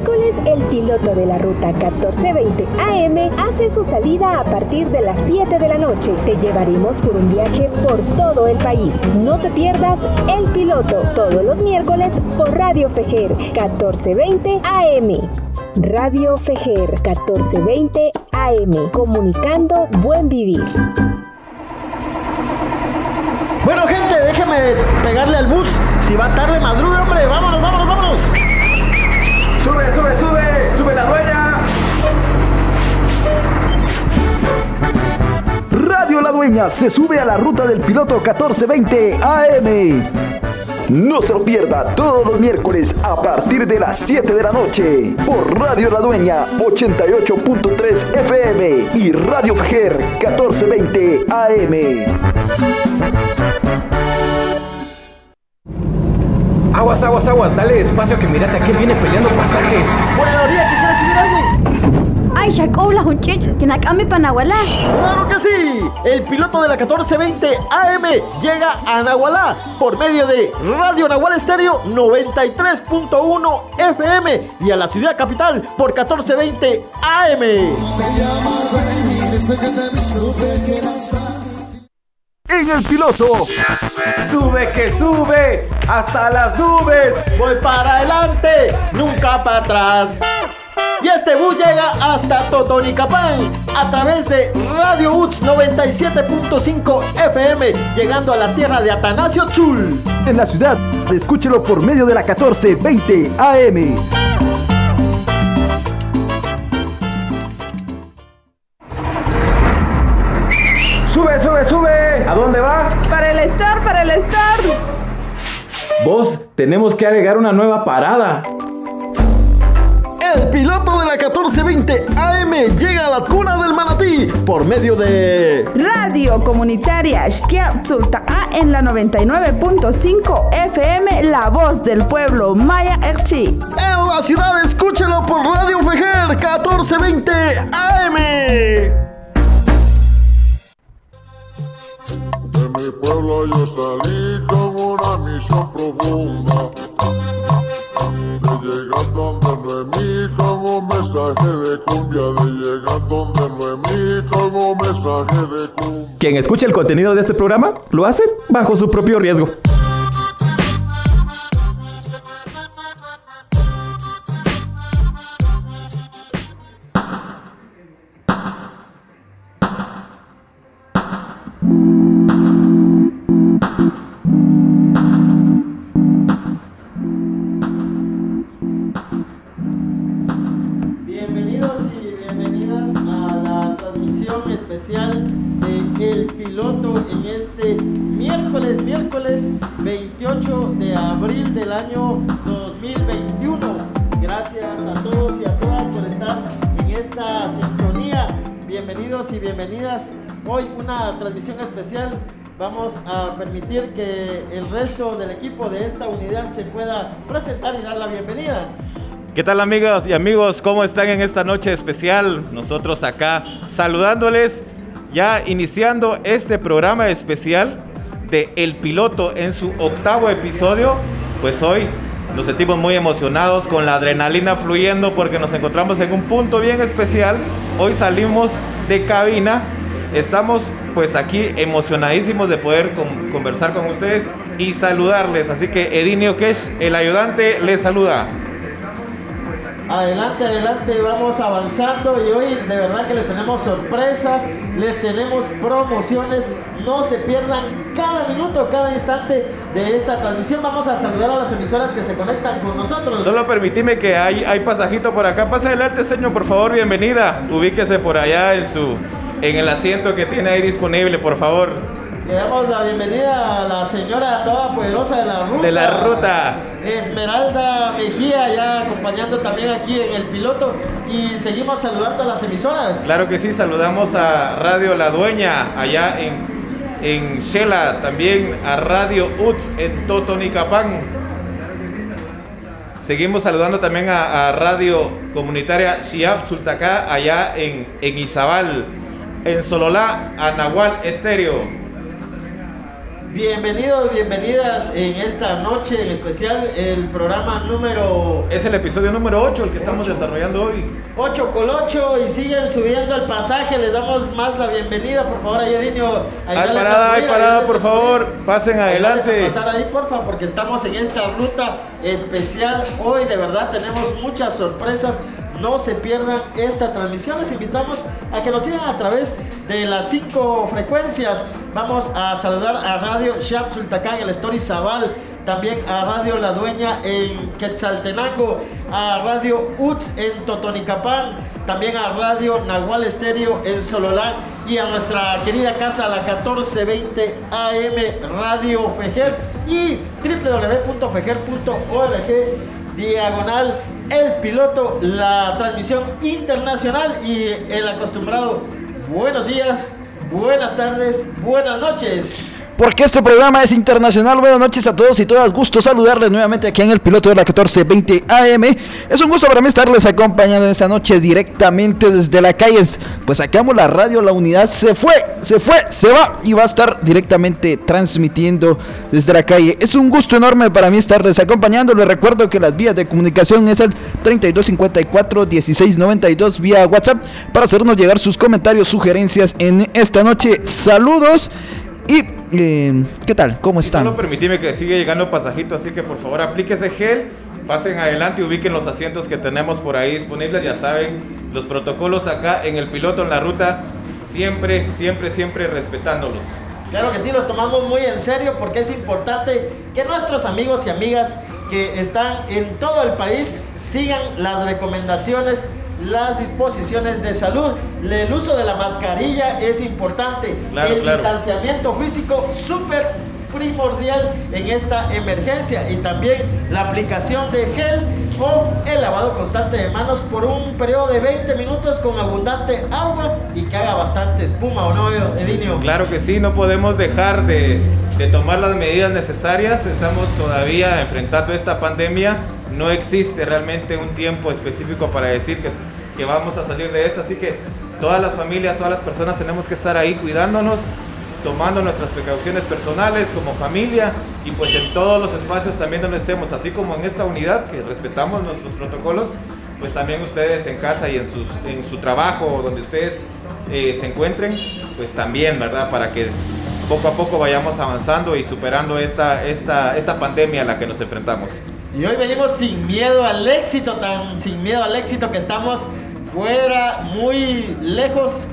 miércoles el piloto de la ruta 1420 AM hace su salida a partir de las 7 de la noche. Te llevaremos por un viaje por todo el país. No te pierdas el piloto todos los miércoles por Radio Fejer 1420 AM. Radio Fejer 1420 AM, comunicando buen vivir. Bueno, gente, déjeme pegarle al bus. Si va tarde, madrugue, hombre. Vámonos, vámonos, vámonos. Sube, sube, sube. Sube la dueña. Radio La Dueña se sube a la ruta del piloto 1420 AM. No se lo pierda todos los miércoles a partir de las 7 de la noche por Radio La Dueña 88.3 FM y Radio Fejer 1420 AM. Aguas, aguas, aguas, dale espacio que mirate a qué viene peleando pasaje. Buena orilla, que quiere subir alguien. Ay, Shakobla, Hunchich, que nakame Panahualá. ¡Claro que sí! El piloto de la 1420 AM llega a Nahualá por medio de Radio Nahual Estéreo 93.1 FM y a la ciudad capital por 1420 AM. En el piloto, Sube que sube hasta las nubes. Voy para adelante, nunca para atrás. Y este bus llega hasta Totonicapán a través de Radio UTS 97.5 FM, llegando a la tierra de Atanasio Tzul. en la ciudad, escúchelo por medio de la 1420 AM. ¿A dónde va? Para el store, para el store. Vos, tenemos que agregar una nueva parada. El piloto de la 1420 AM llega a la cuna del manatí por medio de Radio Comunitaria Shkiapsulta'a en la 99.5 FM, La Voz del Pueblo, Maya Erchi. En la ciudad, escúchelo por Radio Fejer 1420 AM. Mi pueblo yo salí con una misión profunda. De llegar donde Noemí con un mensaje de cumbia. De llegar donde Noemí con un mensaje de cumbia. Quien escuche el contenido de este programa lo hace bajo su propio riesgo. Hoy una transmisión especial. Vamos a permitir que el resto del equipo de esta unidad se pueda presentar y dar la bienvenida. ¿Qué tal amigos y amigos? ¿Cómo están en esta noche especial? Nosotros acá saludándoles, ya iniciando este programa especial de El Piloto en su octavo episodio. Pues hoy nos sentimos muy emocionados con la adrenalina fluyendo porque nos encontramos en un punto bien especial. Hoy salimos de cabina. Estamos pues aquí emocionadísimos de poder con- conversar con ustedes y saludarles. Así que Edinio Kesh, el ayudante, les saluda. Adelante, adelante, vamos avanzando y hoy de verdad que les tenemos sorpresas, les tenemos promociones, no se pierdan cada minuto, cada instante de esta transmisión. Vamos a saludar a las emisoras que se conectan con nosotros. Solo permitime que hay, hay pasajito por acá. Pasa adelante, señor, por favor, bienvenida. Ubíquese por allá en su en el asiento que tiene ahí disponible, por favor. Le damos la bienvenida a la señora todopoderosa de la ruta. De la ruta. Esmeralda Mejía, ya acompañando también aquí en el piloto. Y seguimos saludando a las emisoras. Claro que sí, saludamos a Radio La Dueña, allá en, en Shela, también a Radio UTS en Totonicapán. Seguimos saludando también a, a Radio Comunitaria Shiab Sultacá, allá en, en Izabal, en Sololá, a Nahual Estéreo. Bienvenidos, bienvenidas en esta noche en especial, el programa número Es el episodio número 8 el que estamos desarrollando hoy. 8 con 8 y siguen subiendo el pasaje. Les damos más la bienvenida, por favor, ahí Edinio. Hay parada, hay parada, por favor, pasen adelante. pasar ahí, porfa, porque estamos en esta ruta especial. Hoy de verdad tenemos muchas sorpresas. No se pierdan esta transmisión. Les invitamos a que nos sigan a través de las cinco frecuencias. Vamos a saludar a Radio Shap Sultacán, el Story Zabal, también a Radio La Dueña en Quetzaltenango, a Radio UTS en Totonicapán, también a Radio Nahual Estéreo en Sololán y a nuestra querida casa, la 1420 AM Radio Fejer. Y www.fejer.org diagonal el piloto, la transmisión internacional y el acostumbrado buenos días, buenas tardes, buenas noches porque este programa es internacional. Buenas noches a todos y todas. Gusto saludarles nuevamente aquí en el piloto de la 1420 AM. Es un gusto para mí estarles acompañando esta noche directamente desde la calle. Pues sacamos la radio, la unidad se fue, se fue, se va y va a estar directamente transmitiendo desde la calle. Es un gusto enorme para mí estarles acompañando. Les recuerdo que las vías de comunicación es el 3254 1692 vía WhatsApp para hacernos llegar sus comentarios, sugerencias en esta noche. Saludos y eh, ¿Qué tal? ¿Cómo están? Solo permitime que siga llegando pasajito, así que por favor aplíquese gel, pasen adelante y ubiquen los asientos que tenemos por ahí disponibles. Ya saben, los protocolos acá en el piloto en la ruta, siempre, siempre, siempre respetándolos. Claro que sí, los tomamos muy en serio porque es importante que nuestros amigos y amigas que están en todo el país sigan las recomendaciones las disposiciones de salud. El uso de la mascarilla es importante. el distanciamiento físico súper primordial en esta emergencia y también la aplicación de gel o el lavado constante de manos por un periodo de 20 minutos con abundante agua y que haga bastante espuma, ¿o no, Edinio? Claro que sí, no podemos dejar de, de tomar las medidas necesarias. Estamos todavía enfrentando esta pandemia. No existe realmente un tiempo específico para decir que que vamos a salir de esta. Así que todas las familias, todas las personas tenemos que estar ahí cuidándonos, tomando nuestras precauciones personales como familia y pues en todos los espacios también donde estemos, así como en esta unidad que respetamos nuestros protocolos, pues también ustedes en casa y en, sus, en su trabajo, donde ustedes eh, se encuentren, pues también, ¿verdad? Para que poco a poco vayamos avanzando y superando esta, esta, esta pandemia a la que nos enfrentamos. Y hoy venimos sin miedo al éxito, tan sin miedo al éxito que estamos fuera, muy lejos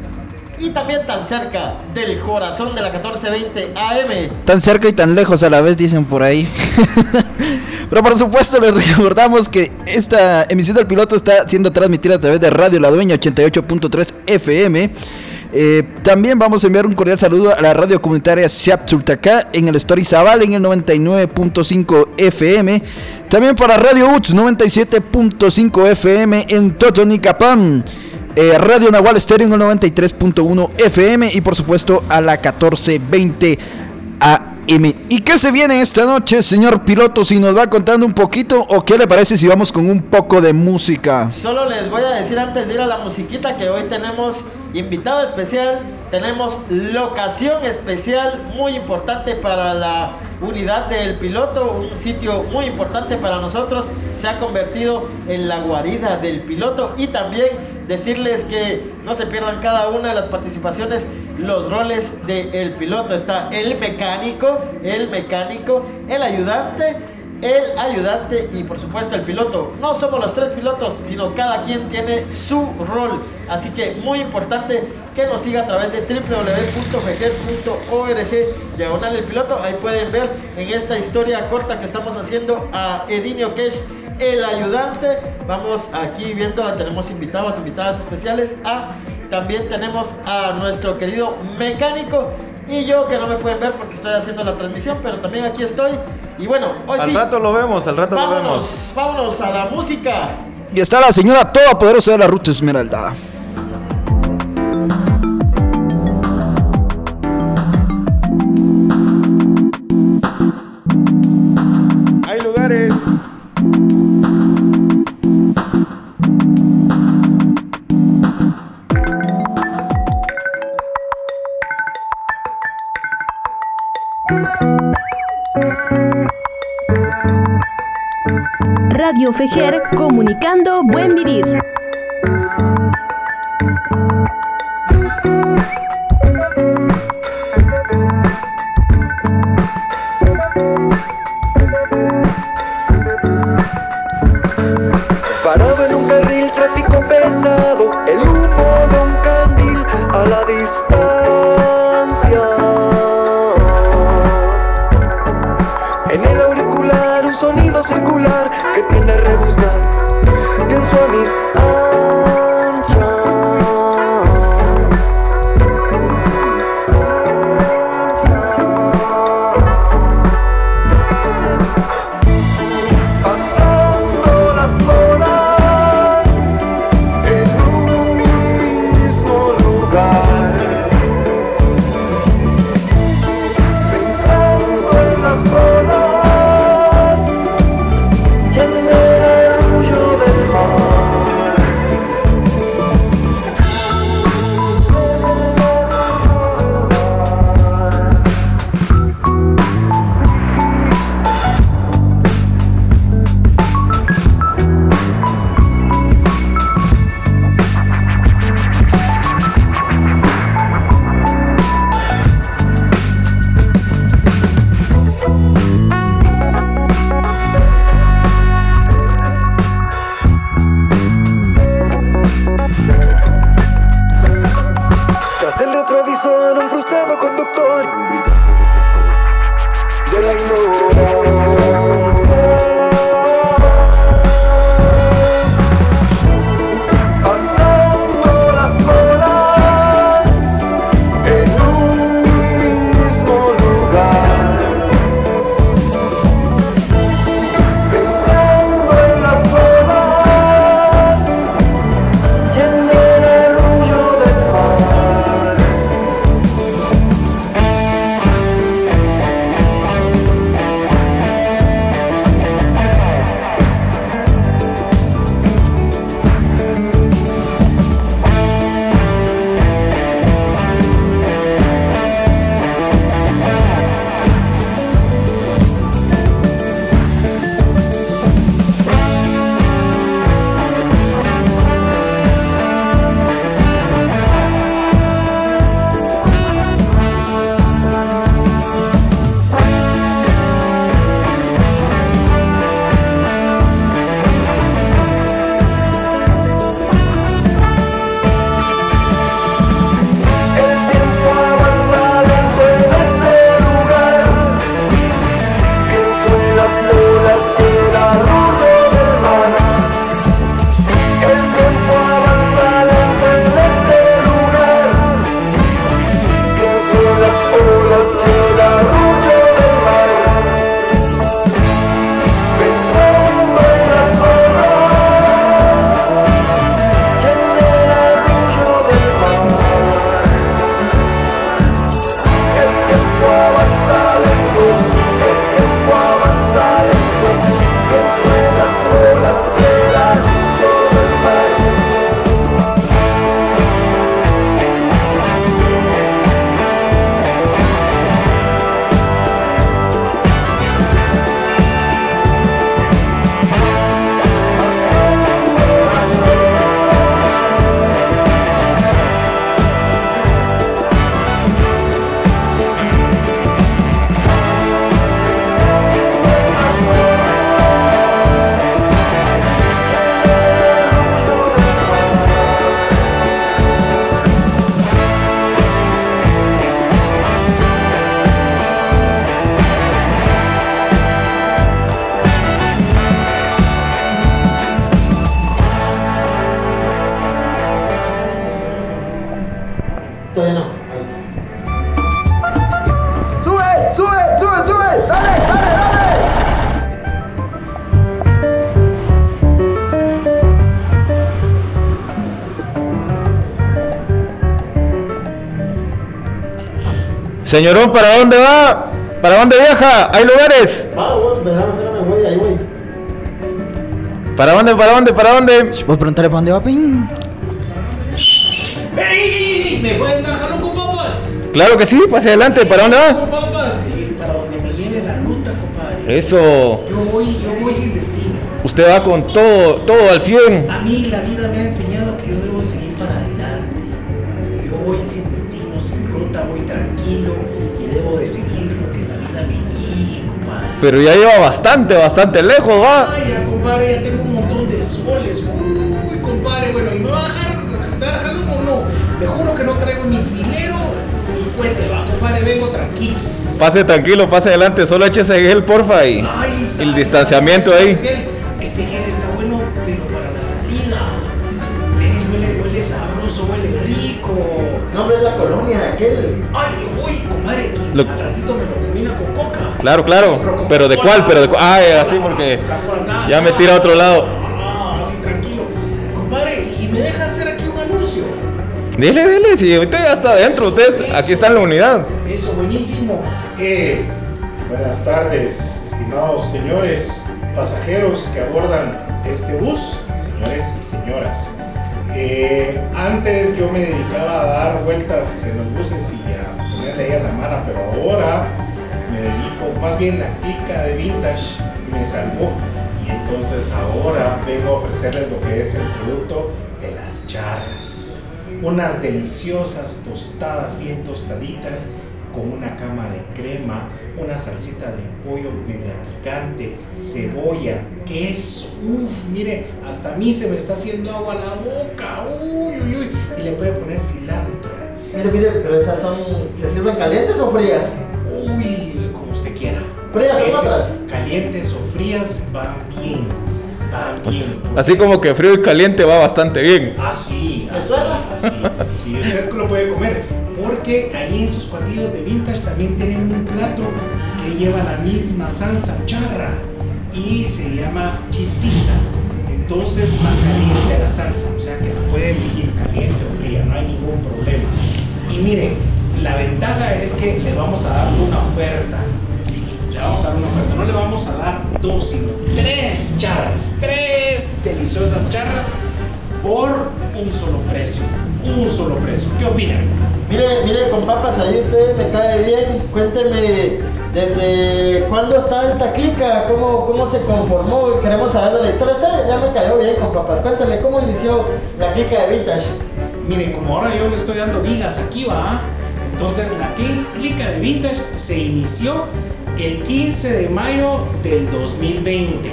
y también tan cerca del corazón de la 1420 AM. Tan cerca y tan lejos a la vez, dicen por ahí. Pero por supuesto les recordamos que esta emisión del piloto está siendo transmitida a través de Radio La Dueña 88.3 FM. Eh, también vamos a enviar un cordial saludo a la radio comunitaria Siap en el Story Zaval en el 99.5 FM. También para Radio UTS 97.5 FM en Totonicapán. Eh, radio Nahual Stereo en el 93.1 FM y por supuesto a la 1420 AM. ¿Y qué se viene esta noche, señor piloto? Si nos va contando un poquito o qué le parece si vamos con un poco de música. Solo les voy a decir antes de ir a la musiquita que hoy tenemos invitado especial, tenemos locación especial muy importante para la unidad del piloto, un sitio muy importante para nosotros, se ha convertido en la guarida del piloto y también decirles que no se pierdan cada una de las participaciones los roles del piloto. Está el mecánico, el mecánico, el ayudante, el ayudante y por supuesto el piloto. No somos los tres pilotos, sino cada quien tiene su rol. Así que muy importante que nos siga a través de www.fejer.org diagonal el piloto. Ahí pueden ver en esta historia corta que estamos haciendo a Edinio Kesh el ayudante. Vamos aquí viendo, tenemos invitados, invitadas especiales a también tenemos a nuestro querido mecánico y yo que no me pueden ver porque estoy haciendo la transmisión, pero también aquí estoy. Y bueno, hoy al rato lo vemos, al rato lo vemos. Vámonos a la música. Y está la señora todopoderosa de la Ruta Esmeralda. Radio Fejer, comunicando buen vivir. Señorón, ¿para dónde va? ¿Para dónde viaja? ¿Hay lugares? Va, vos, espérame, espérame, voy, ahí voy. ¿Para dónde, para dónde, para dónde? Vos preguntarle para dónde va, Pin. ¡Ey! ¿Me pueden dar jalón con papas? Claro que sí, pase adelante, ¿para dónde va? Con papas y para donde me lleve la ruta, compadre. Eso. Yo voy, yo voy sin destino. Usted va con todo, todo al 100. A mí Pero ya lleva bastante, bastante lejos, va. Ay, ya, compadre, ya tengo un montón de soles. Uy, compadre, bueno, ¿y me va a dejar, dejar jalón o no? Le juro que no traigo ni filero ni cuete, va, compadre, vengo tranquilos. Pase tranquilo, pase adelante, solo échese gel, porfa, y Ay, está- el distanciamiento ahí. Claro, claro. Pero de cuál, pero de cuál. Ay, así porque ya me tira a otro lado. Ah, así tranquilo. Compadre, y me deja hacer aquí un anuncio. Dile, dile, si ahorita ya está adentro, usted aquí está en la unidad. Eso, buenísimo. Eh, buenas tardes, estimados señores pasajeros que abordan este bus, señores y señoras. Eh, antes yo me dedicaba a dar vueltas en los buses y a ponerle ahí a la mano, pero ahora me dedico, más bien la clica de vintage me salvó. Y entonces ahora vengo a ofrecerles lo que es el producto de las charras. Unas deliciosas tostadas bien tostaditas con una cama de crema, una salsita de pollo media picante, cebolla, queso. Uf, mire, hasta a mí se me está haciendo agua la boca. Uy, uy, uy. Y le puede poner cilantro. Mire, mire, pero esas son. ¿Se sirven calientes o frías? ¿Frías o Caliente- otras? Calientes o frías van bien. Van bien. Así como que frío y caliente va bastante bien. Así, así, así. Sí, usted lo puede comer. Porque ahí en esos cuadrillos de vintage también tienen un plato que lleva la misma salsa charra y se llama cheese pizza. Entonces va caliente la salsa, o sea que la puede elegir caliente o fría, no hay ningún problema. Y mire, la ventaja es que le vamos a dar una oferta. Le vamos a dar una oferta. No le vamos a dar dos, sino tres charras. Tres deliciosas charras por un solo precio. Un solo precio. ¿Qué opinan? Mire, mire, con papas, ahí usted me cae bien. Cuénteme, ¿desde cuándo está esta clica? ¿Cómo, cómo se conformó? Queremos saber de la historia. Usted ya me cayó bien con papas. Cuénteme, ¿cómo inició la clica de Vintage? Miren, como ahora yo le estoy dando vigas aquí, va. Entonces la cli- clica de Vintage se inició el 15 de mayo del 2020.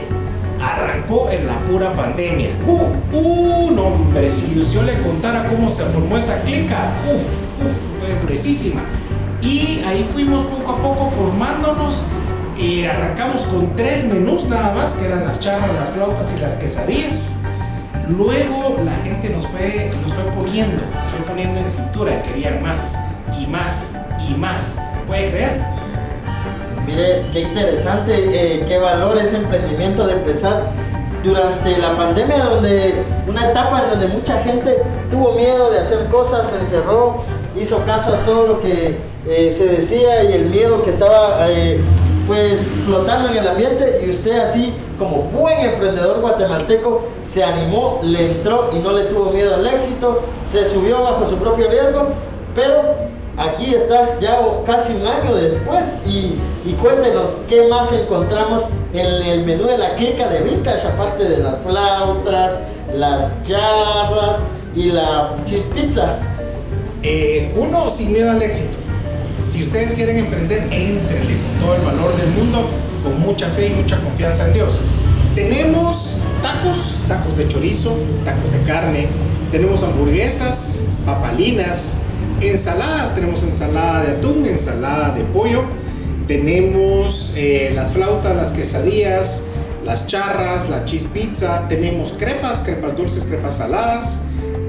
Arrancó en la pura pandemia. Uh, uh, no, hombre, si yo le contara cómo se formó esa clica, uff, uff, fue gruesísima. Y ahí fuimos poco a poco formándonos. Y arrancamos con tres menús nada más, que eran las charras, las flautas y las quesadillas. Luego la gente nos fue, nos fue poniendo, nos fue poniendo en cintura, querían más y más y más. ¿Puede creer? Mire, qué interesante, eh, qué valor ese emprendimiento de empezar durante la pandemia, donde una etapa en donde mucha gente tuvo miedo de hacer cosas, se encerró, hizo caso a todo lo que eh, se decía y el miedo que estaba eh, pues flotando en el ambiente y usted así como buen emprendedor guatemalteco se animó, le entró y no le tuvo miedo al éxito, se subió bajo su propio riesgo, pero aquí está ya casi un año después y, y cuéntenos qué más encontramos en el menú de la clica de Vintage, aparte de las flautas, las charras y la cheese pizza. Eh, uno, sin miedo al éxito. Si ustedes quieren emprender, éntrenle con todo el valor del mundo, con mucha fe y mucha confianza en Dios. Tenemos tacos, tacos de chorizo, tacos de carne, tenemos hamburguesas, papalinas, ensaladas, tenemos ensalada de atún, ensalada de pollo, tenemos eh, las flautas, las quesadillas, las charras, la cheese pizza, tenemos crepas, crepas dulces, crepas saladas,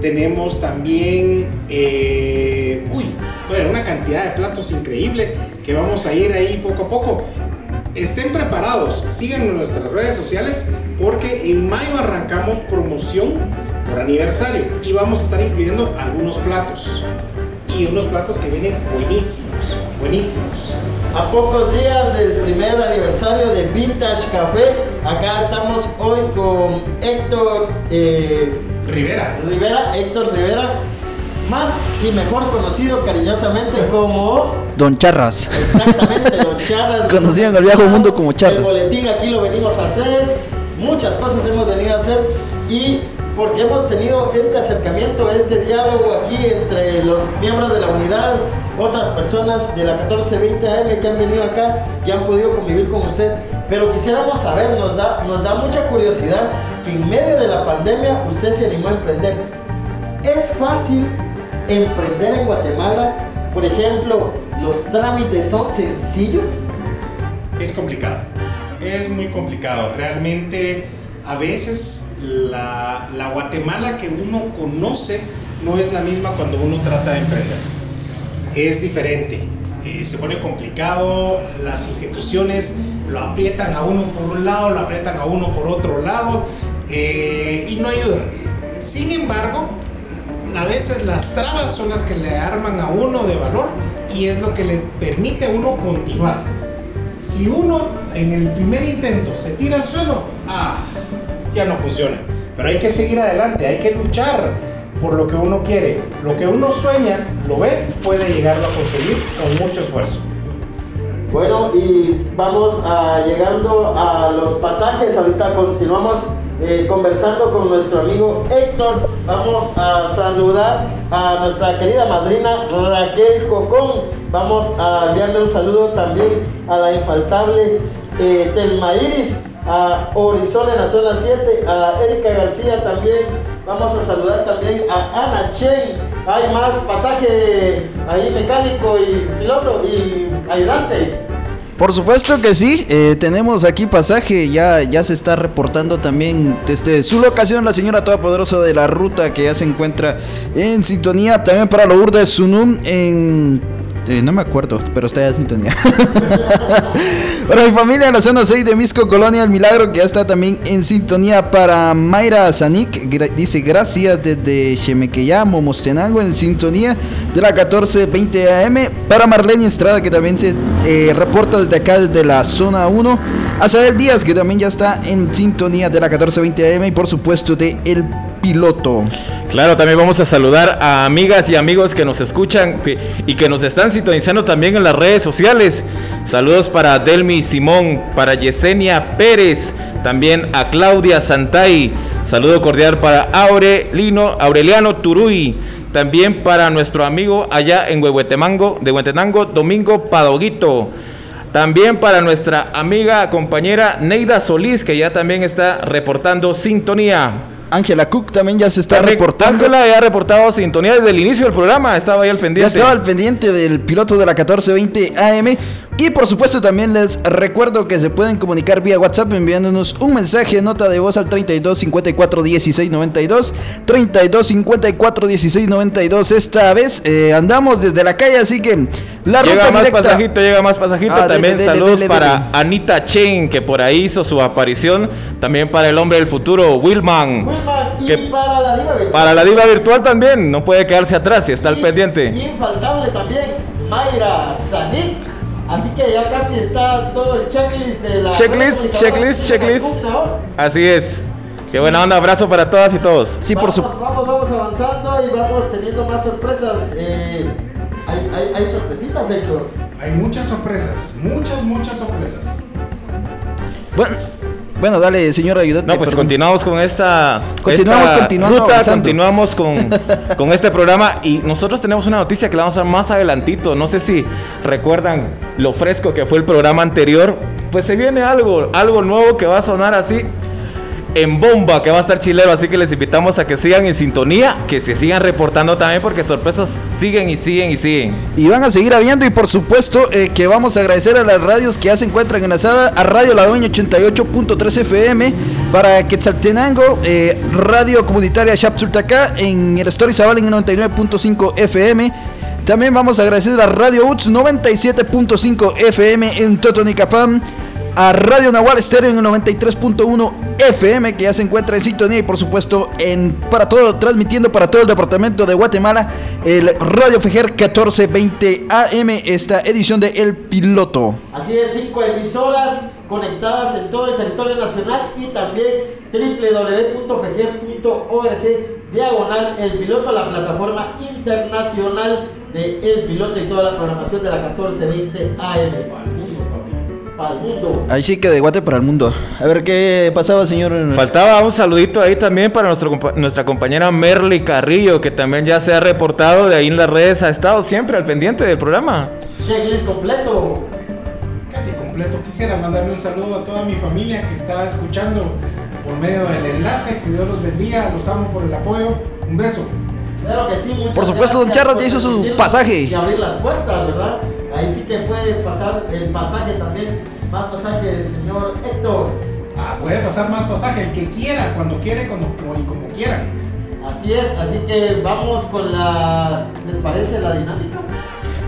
tenemos también, eh, uy, bueno, una cantidad de platos increíble que vamos a ir ahí poco a poco. Estén preparados, sigan en nuestras redes sociales porque en mayo arrancamos promoción por aniversario y vamos a estar incluyendo algunos platos y unos platos que vienen buenísimos, buenísimos. A pocos días del primer aniversario de Vintage Café, acá estamos hoy con Héctor eh, Rivera. Rivera, Héctor Rivera, más y mejor conocido cariñosamente como Don Charras. exactamente Don Charras. Conocido en el viejo mundo como Charras. El boletín aquí lo venimos a hacer. muchas cosas hemos venido a hacer y porque hemos tenido este acercamiento, este diálogo aquí entre los miembros de la unidad, otras personas de la 1420 AM que han venido acá y han podido convivir con usted. Pero quisiéramos saber, nos da, nos da mucha curiosidad que en medio de la pandemia usted se animó a emprender. ¿Es fácil emprender en Guatemala? Por ejemplo, ¿los trámites son sencillos? Es complicado, es muy complicado. Realmente a veces la, la Guatemala que uno conoce no es la misma cuando uno trata de emprender. Es diferente, eh, se pone complicado, las instituciones lo aprietan a uno por un lado, lo aprietan a uno por otro lado eh, y no ayudan. Sin embargo, a veces las trabas son las que le arman a uno de valor y es lo que le permite a uno continuar. Si uno en el primer intento se tira al suelo, ah, ya no funciona. Pero hay que seguir adelante, hay que luchar por lo que uno quiere. Lo que uno sueña, lo ve, puede llegarlo a conseguir con mucho esfuerzo. Bueno, y vamos a, llegando a los pasajes. Ahorita continuamos eh, conversando con nuestro amigo Héctor. Vamos a saludar a nuestra querida madrina Raquel Cocón. Vamos a enviarle un saludo también a la infaltable eh, Telma Iris, a Horizon en la zona 7, a Erika García también. Vamos a saludar también a Ana Chen. Hay más pasaje ahí mecánico y piloto y ayudante. Por supuesto que sí, eh, tenemos aquí pasaje, ya, ya se está reportando también desde su locación la señora todopoderosa de la ruta que ya se encuentra en sintonía, también para Lourdes Sunum en eh, no me acuerdo, pero está en sintonía. para mi familia en la zona 6 de Misco, Colonia El Milagro, que ya está también en sintonía. Para Mayra Zanik, dice gracias desde Chemequeyamo, Mostenango, en sintonía de la 1420 AM. Para Marlene Estrada, que también se eh, reporta desde acá, desde la zona 1. A Sael Díaz, que también ya está en sintonía de la 1420 AM. Y por supuesto de El Claro, también vamos a saludar a amigas y amigos que nos escuchan y que nos están sintonizando también en las redes sociales. Saludos para Delmi Simón, para Yesenia Pérez, también a Claudia Santay. Saludo cordial para Aurelino, Aureliano Turuy. También para nuestro amigo allá en Huehuetemango, de Huehuetenango, Domingo Padoguito. También para nuestra amiga, compañera Neida Solís, que ya también está reportando sintonía. Ángela Cook también ya se está Re- reportando. Ángela ya ha reportado sintonía desde el inicio del programa, estaba ahí al Ya pendiente. estaba al pendiente del piloto de la 1420 AM. Y por supuesto también les recuerdo que se pueden comunicar vía WhatsApp enviándonos un mensaje, nota de voz al 32 54 16 92. 32 54 16 92. Esta vez eh, andamos desde la calle, así que la Llega ruta más directa. pasajito, llega más pasajito. Ah, también dele, saludos dele, para. Anita Chen, que por ahí hizo su aparición. También para el hombre del futuro, Wilman. Wilman, y Que para la diva virtual. para la diva virtual también, no puede quedarse atrás y está al Y- pendiente. y infaltable también, Mayra Zanik. Así que ya casi está todo el checklist de la. Checklist, checklist, checklist. Así es. Qué buena onda, abrazo para todas y todos. Sí, por supuesto. vamos, vamos avanzando y vamos teniendo más sorpresas. Eh, hay, hay, hay sorpresitas, Héctor. Hay muchas sorpresas, muchas, muchas sorpresas. Bueno, bueno, dale, señor ayudante. No, pues perdón. continuamos con esta, Continuamos, esta continuando, ruta, continuamos con, con este programa y nosotros tenemos una noticia que la vamos a dar más adelantito. No sé si recuerdan lo fresco que fue el programa anterior. Pues se viene algo, algo nuevo que va a sonar así en bomba, que va a estar chilero. Así que les invitamos a que sigan en sintonía, que se sigan reportando también porque sorpresas siguen y siguen y siguen. Y van a seguir habiendo y por supuesto eh, que vamos a agradecer a las radios que ya se encuentran enlazadas a Radio La Dueña 88.3 FM para Quetzaltenango, eh, Radio Comunitaria Chapsultacá en el Story Zabal en el 99.5 FM. También vamos a agradecer a Radio UTS 97.5 FM en Totonicapán, a Radio Nahual Estéreo en el 93.1 FM que ya se encuentra en sintonía y por supuesto en para todo transmitiendo para todo el departamento de Guatemala el Radio Fejer 1420 AM esta edición de El Piloto. Así es, cinco emisoras conectadas en todo el territorio nacional y también www.fejer.org diagonal El Piloto, la plataforma internacional de El Piloto y toda la programación de la 1420 AM. Para el mundo. Ahí sí que de guate para el mundo. A ver qué pasaba, señor. Faltaba un saludito ahí también para nuestro, compa- nuestra compañera Merly Carrillo, que también ya se ha reportado de ahí en las redes, ha estado siempre al pendiente del programa. Checklist completo. Casi completo. Quisiera mandarle un saludo a toda mi familia que está escuchando por medio del enlace. Que Dios los bendiga. Los amo por el apoyo. Un beso. Claro que sí, muchas Por supuesto, don Charras ya hizo su pasaje. Y abrir las puertas, ¿verdad? Ahí sí que puede pasar el pasaje también. Más pasaje del señor Héctor. Ah, puede pasar más pasaje. El que quiera, cuando quiere, cuando, y como quiera. Así es, así que vamos con la. ¿Les parece la dinámica?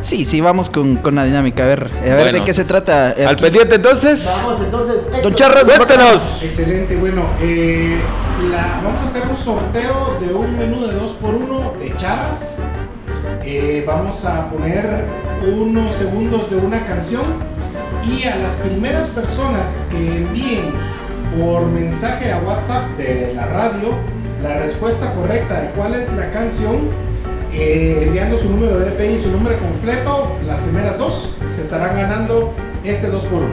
Sí, sí, vamos con, con la dinámica. A ver, a ver de qué se trata. Al pendiente entonces. Vamos entonces. Héctor. Don Charras, Cuéntenos. Excelente, bueno, eh, la- vamos a hacer un sorteo de un menú de 2x1 de charras. Eh, vamos a poner unos segundos de una canción y a las primeras personas que envíen por mensaje a WhatsApp de la radio la respuesta correcta de cuál es la canción, eh, enviando su número de DPI y su nombre completo, las primeras dos se estarán ganando este 2x1.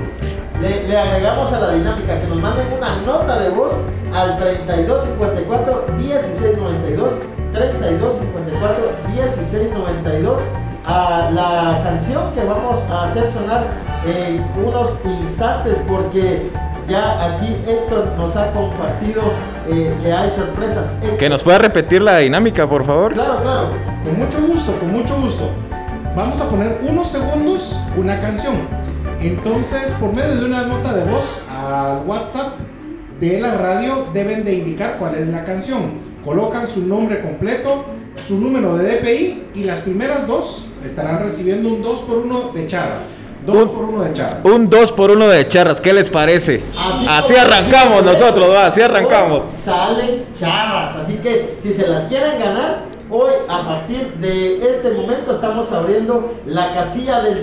Le, le agregamos a la dinámica que nos manden una nota de voz al 3254 1692 3254 1692 a la canción que vamos a hacer sonar en unos instantes porque ya aquí Héctor nos ha compartido eh, que hay sorpresas. Héctor, Que nos pueda repetir la dinámica, por favor. Claro, claro. Con mucho gusto, con mucho gusto. Vamos a poner unos segundos una canción. Entonces, por medio de una nota de voz al WhatsApp de la radio, deben de indicar cuál es la canción. Colocan su nombre completo, su número de DPI y las primeras dos estarán recibiendo un 2 por 1 de charras. 2 Un- por 1 de charras. Un 2 por 1 de charras, ¿qué les parece? Así, arrancamos nosotros, va, así arrancamos. Salen charras, así que si se las quieren ganar, hoy a partir de este momento estamos abriendo la casilla del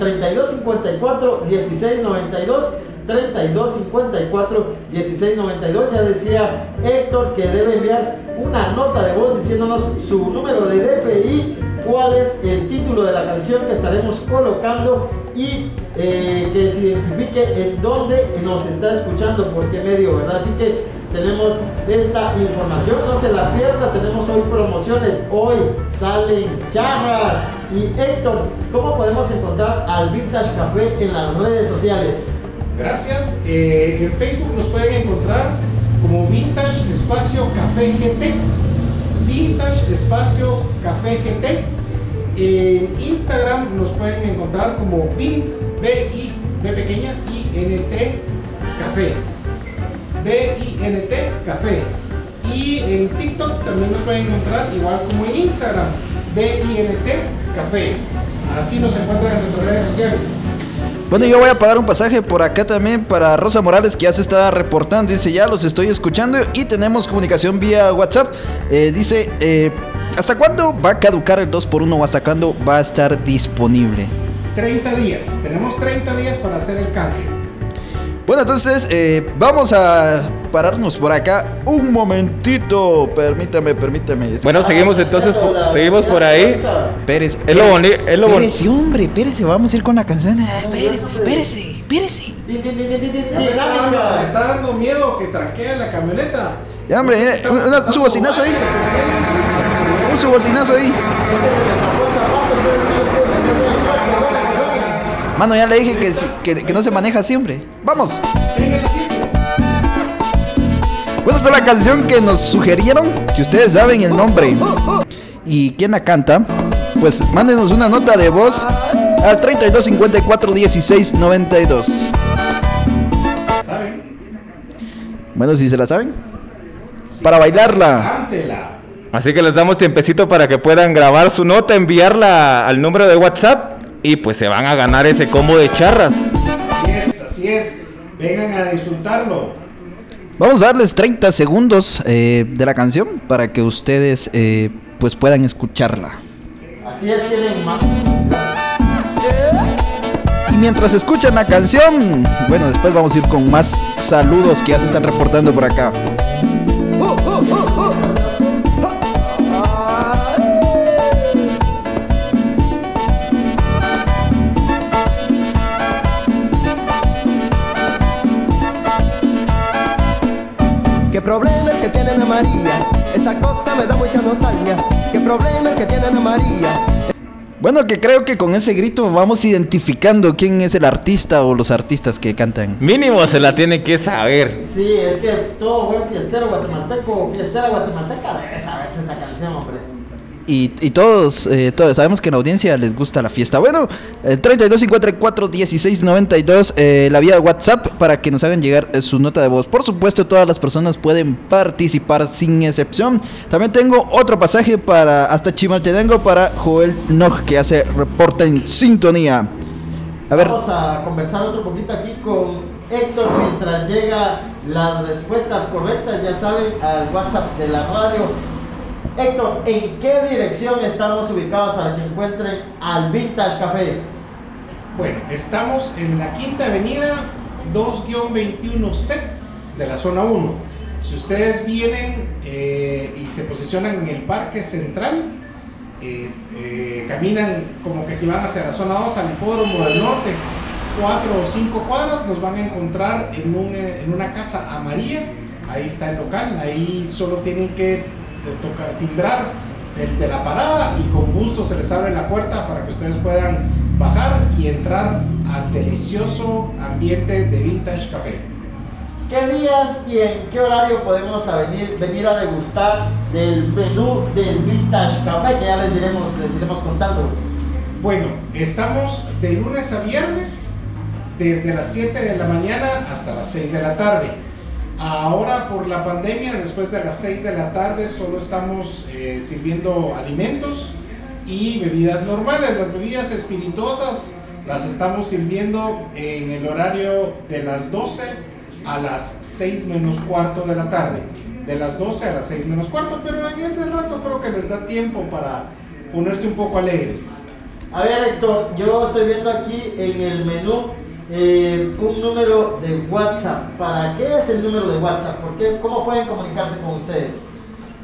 3254 1692. 3254 1692 ya decía Héctor que debe enviar una nota de voz diciéndonos su número de DPI cuál es el título de la canción que estaremos colocando y eh, que se identifique en dónde nos está escuchando, por qué medio, ¿verdad? Así que tenemos esta información, no se la pierda, tenemos hoy promociones, hoy salen charras. Y Héctor, ¿cómo podemos encontrar al Vintage Café en las redes sociales? Gracias. Eh, en Facebook nos pueden encontrar como Vintage Espacio Café GT. Vintage Espacio Café GT. En Instagram nos pueden encontrar como Vint, B-I, B pequeña, I-N-T, Café. B-I-N-T, Café. Y en TikTok también nos pueden encontrar igual como en Instagram, B-I-N-T, Café. Así nos encuentran en nuestras redes sociales. Bueno, yo voy a pagar un pasaje por acá también para Rosa Morales, que ya se está reportando. Dice, ya los estoy escuchando y tenemos comunicación vía WhatsApp. Eh, dice, eh, ¿hasta cuándo va a caducar el 2x1 o hasta cuándo va a estar disponible? 30 días. Tenemos 30 días para hacer el canje. Bueno, entonces eh, vamos a pararnos por acá un momentito. Permítame, permítame. Bueno, seguimos entonces, seguimos por ahí. Pérez. Es lo boni- es lo boni- Espérese, hombre, espérese, vamos a ir con la canción. Ah, din, Ya me está, dando- miedo que traquee la camioneta. Ya, hombre, un- su bocinazo ahí. Un su bocinazo ahí. Mano, ya le dije que, que, que no se maneja siempre. Vamos. Pues esta es la canción que nos sugirieron, que ustedes saben el nombre. ¿Y quién la canta? Pues mándenos una nota de voz al 3254 16 92. ¿Saben? Bueno, si se la saben. Para bailarla. Cántela. Así que les damos tiempecito para que puedan grabar su nota, enviarla al número de WhatsApp y pues se van a ganar ese combo de charras. Así es, así es. Vengan a disfrutarlo. Vamos a darles 30 segundos eh, de la canción para que ustedes eh, pues puedan escucharla. Así es, tienen más. Y mientras escuchan la canción, bueno, después vamos a ir con más saludos que ya se están reportando por acá. María. Esa cosa me da mucha nostalgia. ¿Qué problema es que tiene Ana María? Bueno, que creo que con ese grito vamos identificando quién es el artista o los artistas que cantan. Mínimo se la tiene que saber. Sí, es que todo buen fiestero guatemalteco, fiestera guatemalteca debe saberse esa canción, hombre. Y, todos, eh, todos sabemos que en la audiencia les gusta la fiesta. Bueno, el 3254 1692, eh, la vía WhatsApp para que nos hagan llegar eh, su nota de voz. Por supuesto, todas las personas pueden participar sin excepción. También tengo otro pasaje para hasta Chimaltenango para Joel Nog que hace reporte en sintonía. A ver, Vamos a conversar otro poquito aquí con Héctor mientras llega las respuestas correctas, ya saben, al WhatsApp de la radio. Héctor, ¿en qué dirección estamos ubicados para que encuentren al Vintage Café? Bueno, estamos en la Quinta Avenida 2-21C de la zona 1. Si ustedes vienen eh, y se posicionan en el Parque Central, eh, eh, caminan como que si van hacia la zona 2 al hipódromo del norte, 4 o 5 cuadras, nos van a encontrar en, un, en una casa amarilla. Ahí está el local, ahí solo tienen que te toca timbrar el de la parada y con gusto se les abre la puerta para que ustedes puedan bajar y entrar al delicioso ambiente de Vintage Café. ¿Qué días y en qué horario podemos a venir, venir a degustar del menú del Vintage Café? Que ya les diremos, les iremos contando. Bueno, estamos de lunes a viernes desde las 7 de la mañana hasta las 6 de la tarde. Ahora por la pandemia, después de las 6 de la tarde, solo estamos eh, sirviendo alimentos y bebidas normales. Las bebidas espirituosas las estamos sirviendo en el horario de las 12 a las 6 menos cuarto de la tarde. De las 12 a las 6 menos cuarto, pero en ese rato creo que les da tiempo para ponerse un poco alegres. A ver, Héctor, yo estoy viendo aquí en el menú eh, un número de WhatsApp. ¿Para qué es el número de WhatsApp? ¿Por qué? ¿Cómo pueden comunicarse con ustedes?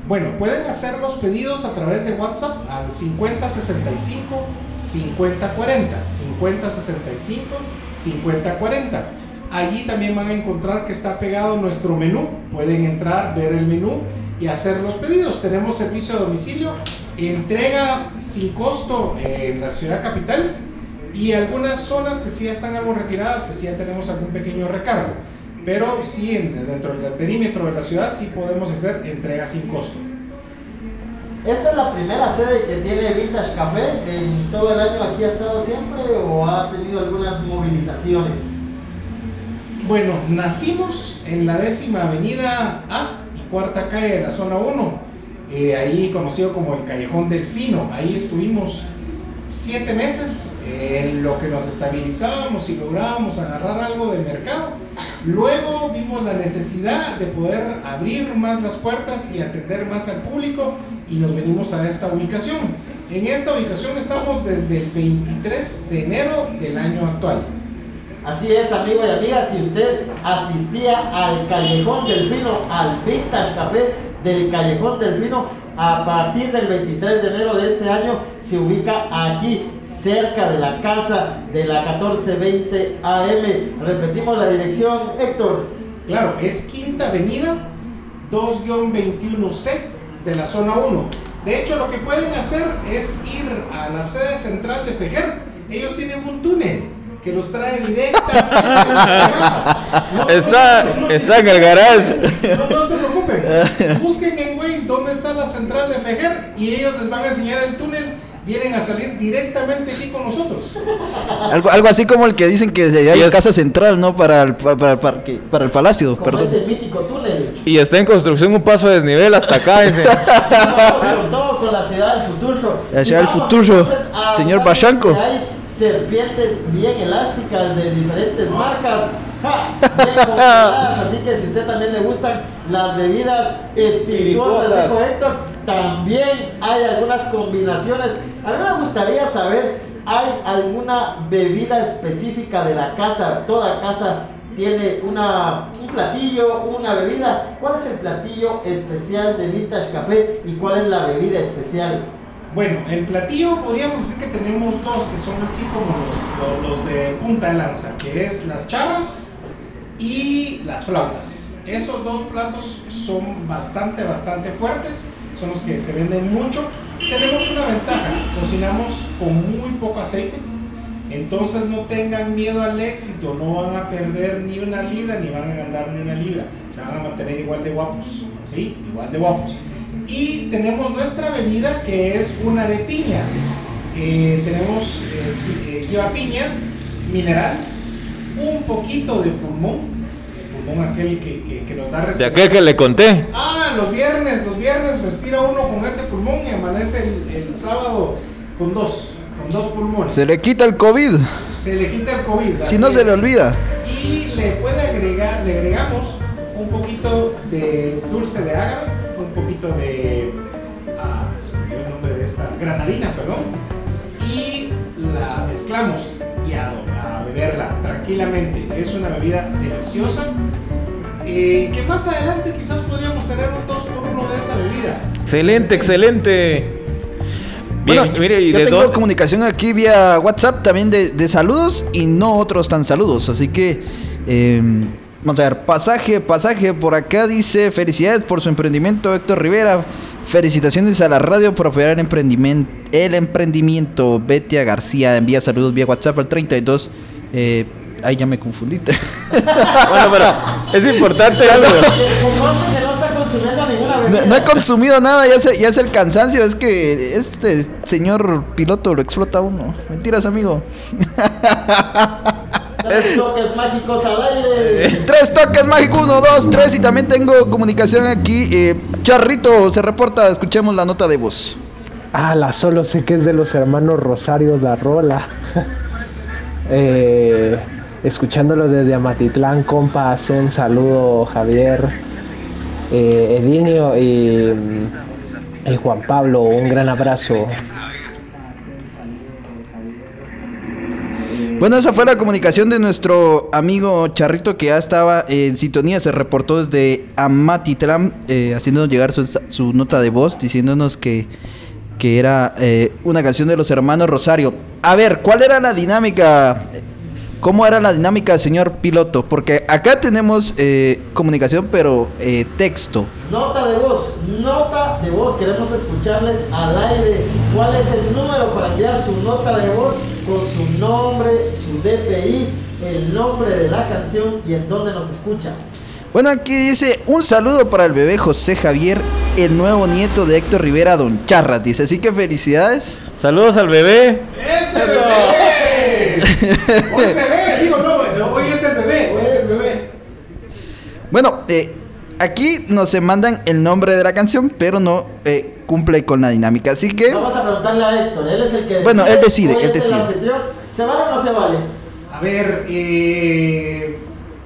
Bueno, pueden hacer los pedidos a través de WhatsApp al 5065 5040. 5065 5040. Allí también van a encontrar que está pegado nuestro menú. Pueden entrar, ver el menú y hacer los pedidos. Tenemos servicio a domicilio, entrega sin costo en la ciudad capital y algunas zonas que sí ya están algo retiradas, pues sí ya tenemos algún pequeño recargo. Pero sí, en- dentro del perímetro de la ciudad sí podemos hacer entrega sin costo. ¿Esta es la primera sede que tiene Vintage Café en todo el año aquí ha estado siempre o ha tenido algunas movilizaciones? Bueno, nacimos en la décima avenida A y cuarta calle de la zona 1, eh, ahí conocido como el Callejón Delfino. Ahí estuvimos siete meses en lo que nos estabilizábamos y lográbamos agarrar algo del mercado. Luego vimos la necesidad de poder abrir más las puertas y atender más al público y nos venimos a esta ubicación. En esta ubicación estamos desde el 23 de enero del año actual. Así es, amigo y amiga, si usted asistía al Callejón Delfino, al Vintage Café del Callejón Delfino, a partir del 23 de enero de este año se ubica aquí, cerca de la casa de la 1420 AM. Repetimos la dirección, Héctor. Claro, es Quinta Avenida 2-21C de la zona 1. De hecho, lo que pueden hacer es ir a la sede central de Fejer. Ellos tienen un túnel que los trae directamente. No, Está- no, no, está en el garage. No, no se preocupen. Busquen en Waze dónde está la central de Fejer y ellos les van a enseñar el túnel. Vienen a salir directamente aquí con nosotros. algo, algo así como el que dicen que hay es- casa central, ¿no? Para el, pa- para, el parque- para el palacio, Como perdón. ese mítico túnel. Y está en construcción un paso de desnivel hasta acá. dice. Vamos con todo con la ciudad del futuro. La ciudad del futuro, señor Hay serpientes bien elásticas de diferentes marcas. Ja, así que si usted también le gustan las bebidas espirituosas, Espirituosas. dijo Héctor, también hay algunas combinaciones. A mí me gustaría saber, ¿hay alguna bebida específica de la casa? Toda casa tiene una, un platillo, una bebida. ¿Cuál es el platillo especial de Vintage Café y cuál es la bebida especial? Bueno, en platillo podríamos decir que tenemos dos que son así como los, los, los de punta de lanza, que es las chavas y las flautas. Esos dos platos son bastante, bastante fuertes, son los que se venden mucho. Tenemos una ventaja, cocinamos con muy poco aceite, entonces no tengan miedo al éxito, no van a perder ni una libra ni van a ganar ni una libra, se van a mantener igual de guapos, ¿sí? Igual de guapos. Y tenemos nuestra bebida que es una de piña. Eh, tenemos eh, eh, lleva piña, mineral, un poquito de pulmón, el pulmón aquel que, que, que nos da De respiración. aquel que le conté. Ah, los viernes, los viernes respira uno con ese pulmón y amanece el, el sábado con dos, con dos pulmones. Se le quita el COVID. Se le quita el COVID. Si no se le olvida. Y le puede agregar, le agregamos un poquito de dulce de ágave, poquito de, ah, se me olvidó el nombre de esta, granadina, perdón. Y la mezclamos y a, a beberla tranquilamente. Es una bebida deliciosa. eh, que más adelante quizás podríamos tener un 2 por 1 de esa bebida. Excelente, excelente. Bien, Bueno, mire, y yo de tengo dónde- comunicación aquí vía WhatsApp también de, de saludos y no otros tan saludos. Así que eh, vamos a ver, pasaje, pasaje por acá dice felicidades por su emprendimiento Héctor Rivera. Felicitaciones a la radio por apoyar el emprendimiento. El emprendimiento. Betia García envía saludos vía WhatsApp al 32. Eh, ahí ya me confundí. Bueno, pero es importante algo. No. No, no he consumido nada, ya es, ya es el cansancio. Es que este señor piloto lo explota a uno. Mentiras, amigo. Tres toques mágicos al aire. Tres toques mágicos, uno, dos, tres. Y también tengo comunicación aquí. eh, Charrito se reporta, escuchemos la nota de voz. Ah, la solo sé que es de los hermanos Rosario La Rola. eh, escuchándolo desde Amatitlán, compas, un saludo Javier, eh, Edinio y, mm, y Juan Pablo, un gran abrazo. Bueno, esa fue la comunicación de nuestro amigo Charrito que ya estaba en sintonía. Se reportó desde Amatitlán, eh, haciéndonos llegar su, su nota de voz, diciéndonos que, que era eh, una canción de los hermanos Rosario. A ver, ¿cuál era la dinámica? ¿Cómo era la dinámica, señor piloto? Porque acá tenemos eh, comunicación, pero texto. Nota de voz, nota de voz. Queremos escucharles al aire. ¿Cuál es el número para enviar su nota de voz con su nombre, su DPI, el nombre de la canción y en dónde nos escucha? Bueno, aquí dice un saludo para el bebé José Javier, el nuevo nieto de Héctor Rivera, Don Charras. Dice, así que felicidades. Saludos al bebé. ¡Ese bebé! Hoy se ve, digo, no, no, hoy es el bebé, hoy es el bebé. Bueno, eh, aquí nos se mandan el nombre de la canción, pero no eh, cumple con la dinámica. Así que, Vamos a preguntarle a Héctor, él es el que Bueno, él decide, él es el decide. anfitrión. ¿Se vale o no se vale? A ver, eh.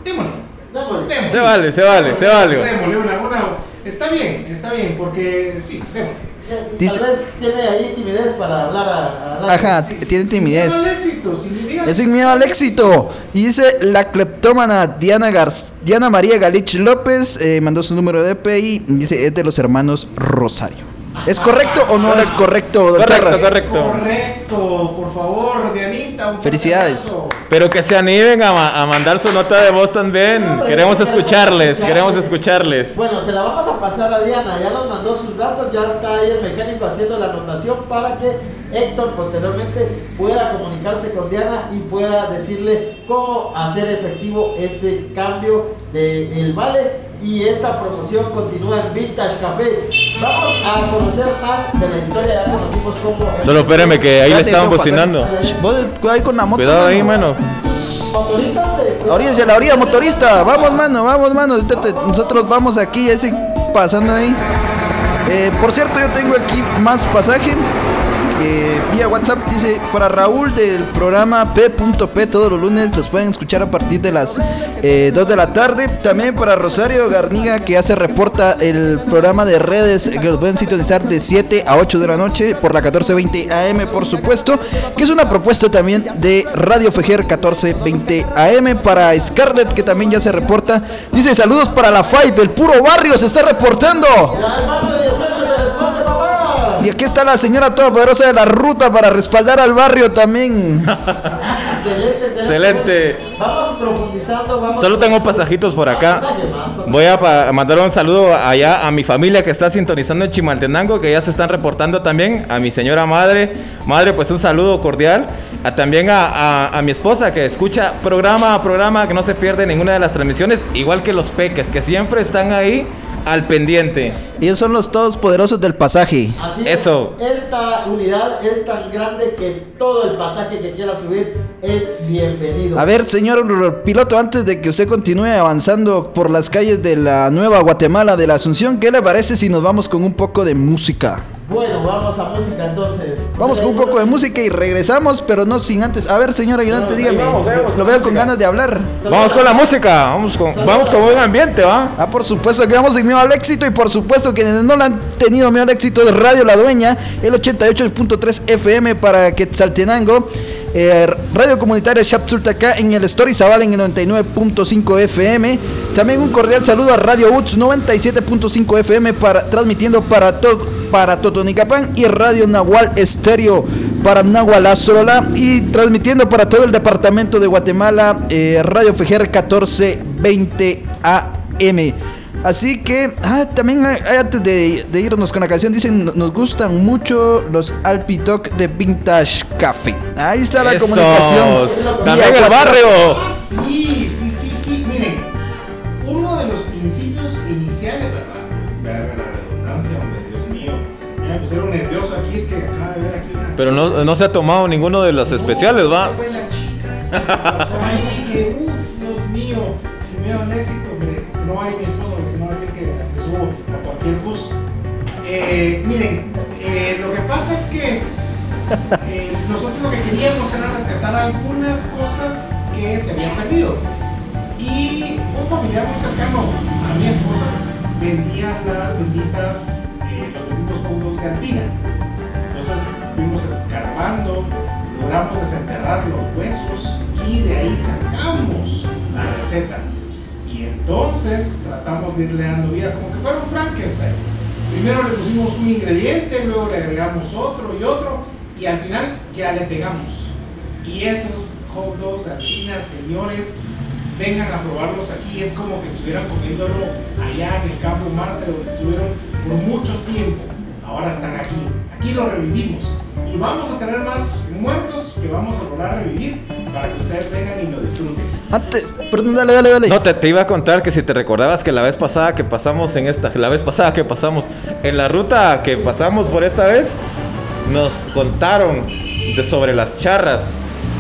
Démosle. Démosle. démosle. Se vale, se vale, se vale. Démosle una, una. Está bien, está bien, porque sí, démosle. Dice- Tal vez tiene ahí timidez para hablar a, a la- ajá, Sí, sí, tiene sin timidez. miedo al éxito, sin diga- Es sin miedo al éxito. Y dice la cleptómana Diana, Gar- Diana María Galich López, eh, mandó su número de DPI. y Dice, es de los hermanos Rosario. ¿Es correcto o no es correcto, Don Correcto, Charras? correcto. Correcto, por favor, Dianita. un Felicidades. abrazo. Pero que se animen a, ma- a mandar su nota de voz también. Queremos escucharles. queremos escucharles. Bueno, se la vamos a pasar a Diana, ya nos mandó sus datos, ya está ahí el mecánico haciendo la anotación para que Héctor posteriormente pueda comunicarse con Diana y pueda decirle cómo hacer efectivo ese cambio del vale. Y esta promoción continúa en Vintage Café. Vamos a conocer más de la historia, ya conocimos cómo... Solo espéreme que ahí le estaban. Sh, vos, ahí con la moto. Cuidado ahí, mano. Motorista de... Oríense a la orilla, motorista. Vamos, mano, vamos, mano. Nosotros vamos aquí, ese pasando ahí. Eh, por cierto, yo tengo aquí más pasaje. Vía WhatsApp dice para Raúl del programa P.P. todos los lunes los pueden escuchar a partir de las eh, 2 de la tarde. También para Rosario Garniga que ya se reporta el programa de redes que los pueden sintonizar de 7 a 8 de la noche por la 1420 AM, por supuesto. Que es una propuesta también de Radio Fejer 1420 AM para Scarlett que también ya se reporta. Dice saludos para la Five, el puro barrio se está reportando. Aquí está la señora todopoderosa de la ruta para respaldar al barrio también. Excelente, excelente. Excelente. Vamos profundizando, vamos. Solo tengo pasajitos por acá. Pasaje más, pasaje. Voy a mandar un saludo allá a mi familia que está sintonizando en Chimaltenango, que ya se están reportando también. A mi señora madre. Madre, pues un saludo cordial. A, también a, a- a mi esposa que escucha programa a programa, que no se pierde ninguna de las transmisiones. Igual que los peques, que siempre están ahí al pendiente. Ellos son los todos poderosos del pasaje. Así es, Eso. esta unidad es tan grande que todo el pasaje que quiera subir es bienvenido. A ver, señor piloto, antes de que usted continúe avanzando por las calles de la Nueva Guatemala de la Asunción, ¿qué le parece si nos vamos con un poco de música? Bueno, vamos a música entonces. Vamos con un poco de música y regresamos, pero no sin antes. A ver, señor ayudante, dígame. Lo, lo veo con ganas de hablar. Vamos con la música. Vamos con, vamos con buen ambiente, ¿va? Ah, por supuesto que vamos en miedo al éxito y por supuesto quienes no lo han tenido miedo al éxito de Radio La Dueña, el 88.3 FM para Quetzaltenango. Eh, Radio Comunitaria Chapsultacá en el Story Zabal en el 99.5 FM. También un cordial saludo a Radio UTS 97.5 FM para, transmitiendo para, to- para Totonicapán y Radio Nahual Estéreo para Nahual Azorola y transmitiendo para todo el departamento de Guatemala eh, Radio Fejer 1420 AM. Así que, ah, también antes de, de irnos con la canción, dicen, "No- nos gustan mucho los Alpitoc de Vintage Café. Ahí está la Esos. comunicación. También el WhatsApp. barrio. Ah, sí, sí, sí, sí. Miren, uno de los principios iniciales, ¿verdad? Verga la redundancia, hombre, Dios mío. Me pusieron nervioso aquí, es que acaba de ver aquí una. Pero no, no se ha tomado ninguno de los especiales, No, ¿va? esa fue la chica esa que pasó ahí, que uff, Dios mío, si me da un éxito, hombre, no hay mi cualquier bus. Eh, miren, eh, lo que pasa es que eh, nosotros lo que queríamos era rescatar algunas cosas que se habían perdido. Y un familiar muy cercano a mi esposa vendía las benditas, los benditos hot dogs de Alpina. Entonces fuimos escarbando, logramos desenterrar los huesos y de ahí sacamos la receta. Entonces tratamos de irle dando vida como que fuera un Frankenstein. Primero le pusimos un ingrediente, luego le agregamos otro y otro, y al final ya le pegamos. Y esos hot dogs, alpinas, señores, vengan a probarlos aquí. Es como que estuvieran comiéndolo allá en el campo Marte, donde estuvieron por mucho tiempo. Ahora están aquí. Aquí lo revivimos. Y vamos a tener más muertos que vamos a volver a revivir para que ustedes vengan y lo disfruten. Antes, perdón, dale, dale, dale. No, te, te iba a contar que si te recordabas que la vez pasada que pasamos en esta, la vez pasada que pasamos en la ruta que pasamos por esta vez, nos contaron de sobre las charras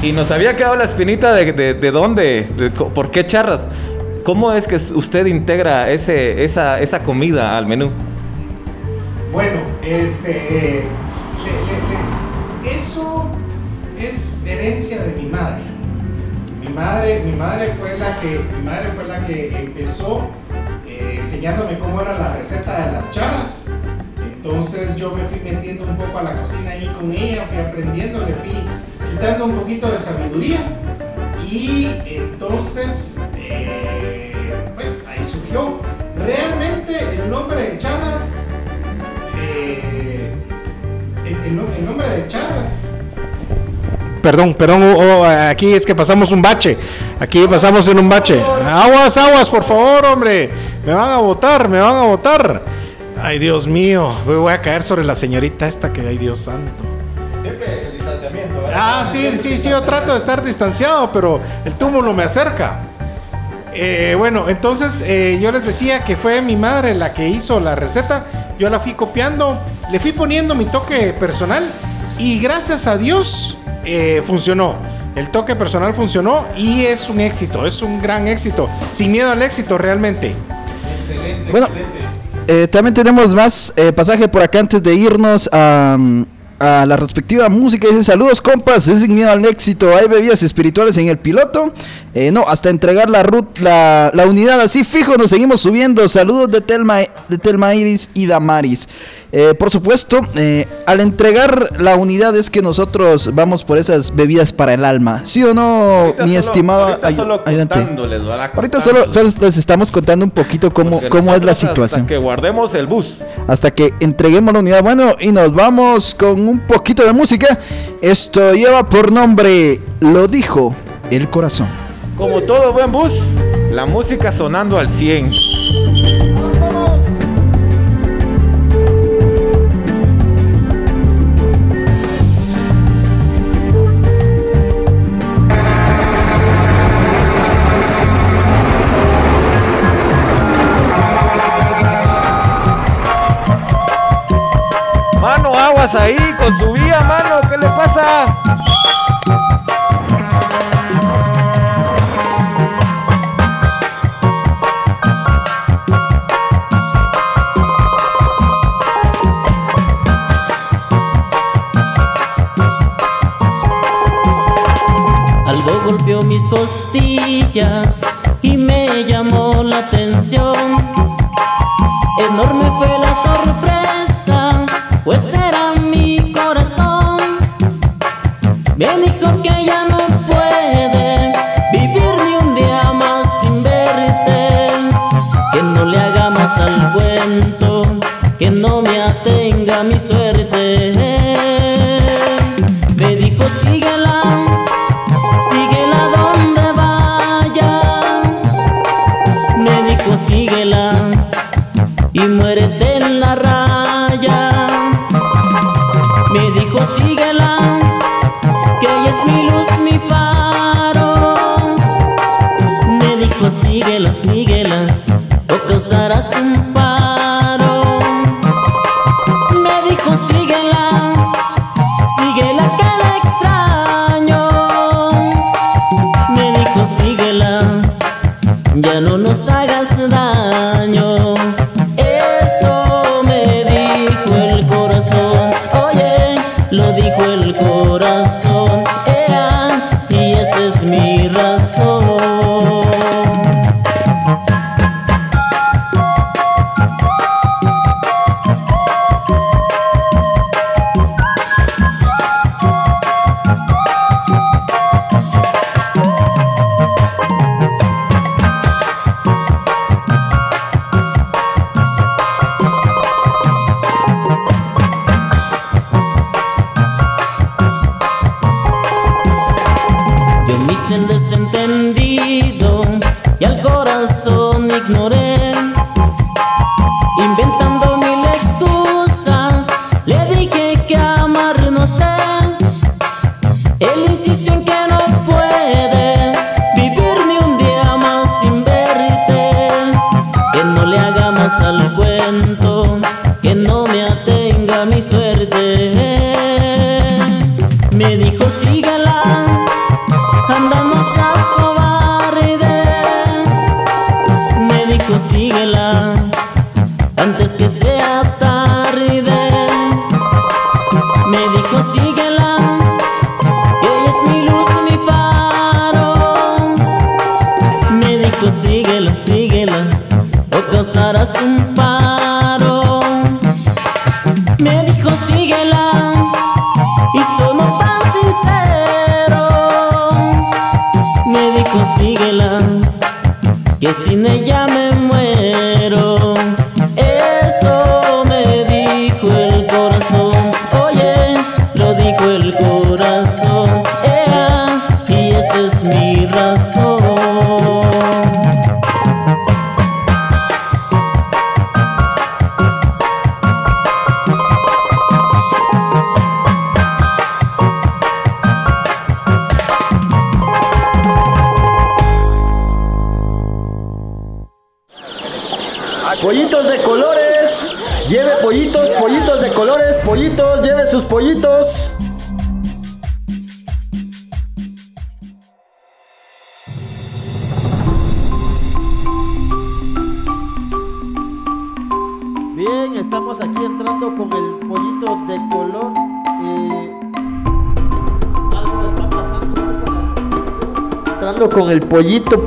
y nos había quedado la espinita de, de, de dónde, de por qué charras. ¿Cómo es que usted integra ese, esa, esa comida al menú? Bueno, este. eh, le- le- le- eso es herencia de mi madre. Mi madre, mi madre fue la que, mi madre fue la que empezó eh, enseñándome cómo era la receta de las charras. Entonces yo me fui metiendo un poco a la cocina ahí con ella, fui aprendiendo, le fui quitando un poquito de sabiduría. Y entonces, eh, pues ahí surgió. Realmente el nombre de charras, eh, el, el nom- el nombre de charras Perdón, perdón, oh, oh, aquí es que pasamos un bache. Aquí pasamos en un bache. Aguas, aguas, por favor, hombre. Me van a votar, me van a votar. Ay, Dios mío. Voy voy a caer sobre la señorita esta que, ay, Dios santo. Siempre el distanciamiento. Ah, sí, sí, sí, yo trato de estar distanciado, pero el túmulo me acerca. Eh, bueno, entonces eh, yo les decía que fue mi madre la que hizo la receta. Yo la fui copiando, le fui poniendo mi toque personal y gracias a Dios eh, funcionó. El toque personal funcionó y es un éxito, es un gran éxito. Sin miedo al éxito, realmente. Bueno, eh, también tenemos más eh, pasaje por acá antes de irnos a, a la respectiva música. Dice saludos compas, es sin miedo al éxito. Hay bebidas espirituales en el piloto. Eh, no, hasta entregar la, rut- la, la unidad así fijo nos seguimos subiendo. Saludos de Telma, de Telma Iris y Damaris. Eh, por supuesto, eh, al entregar la unidad es que nosotros vamos por esas bebidas para el alma. ¿Sí o no, mi estimado Ahorita, solo, contándoles, ahorita solo, les estamos contando un poquito cómo, cómo es la situación. Hasta que guardemos el bus. Hasta que entreguemos la unidad. Bueno, y nos vamos con un poquito de música. Esto lleva por nombre Lo dijo el corazón. Como todo buen bus, la música sonando al 100. Ahí con su vía, mano. ¿Qué le pasa? Algo golpeó mis costillas y muérete en la radio.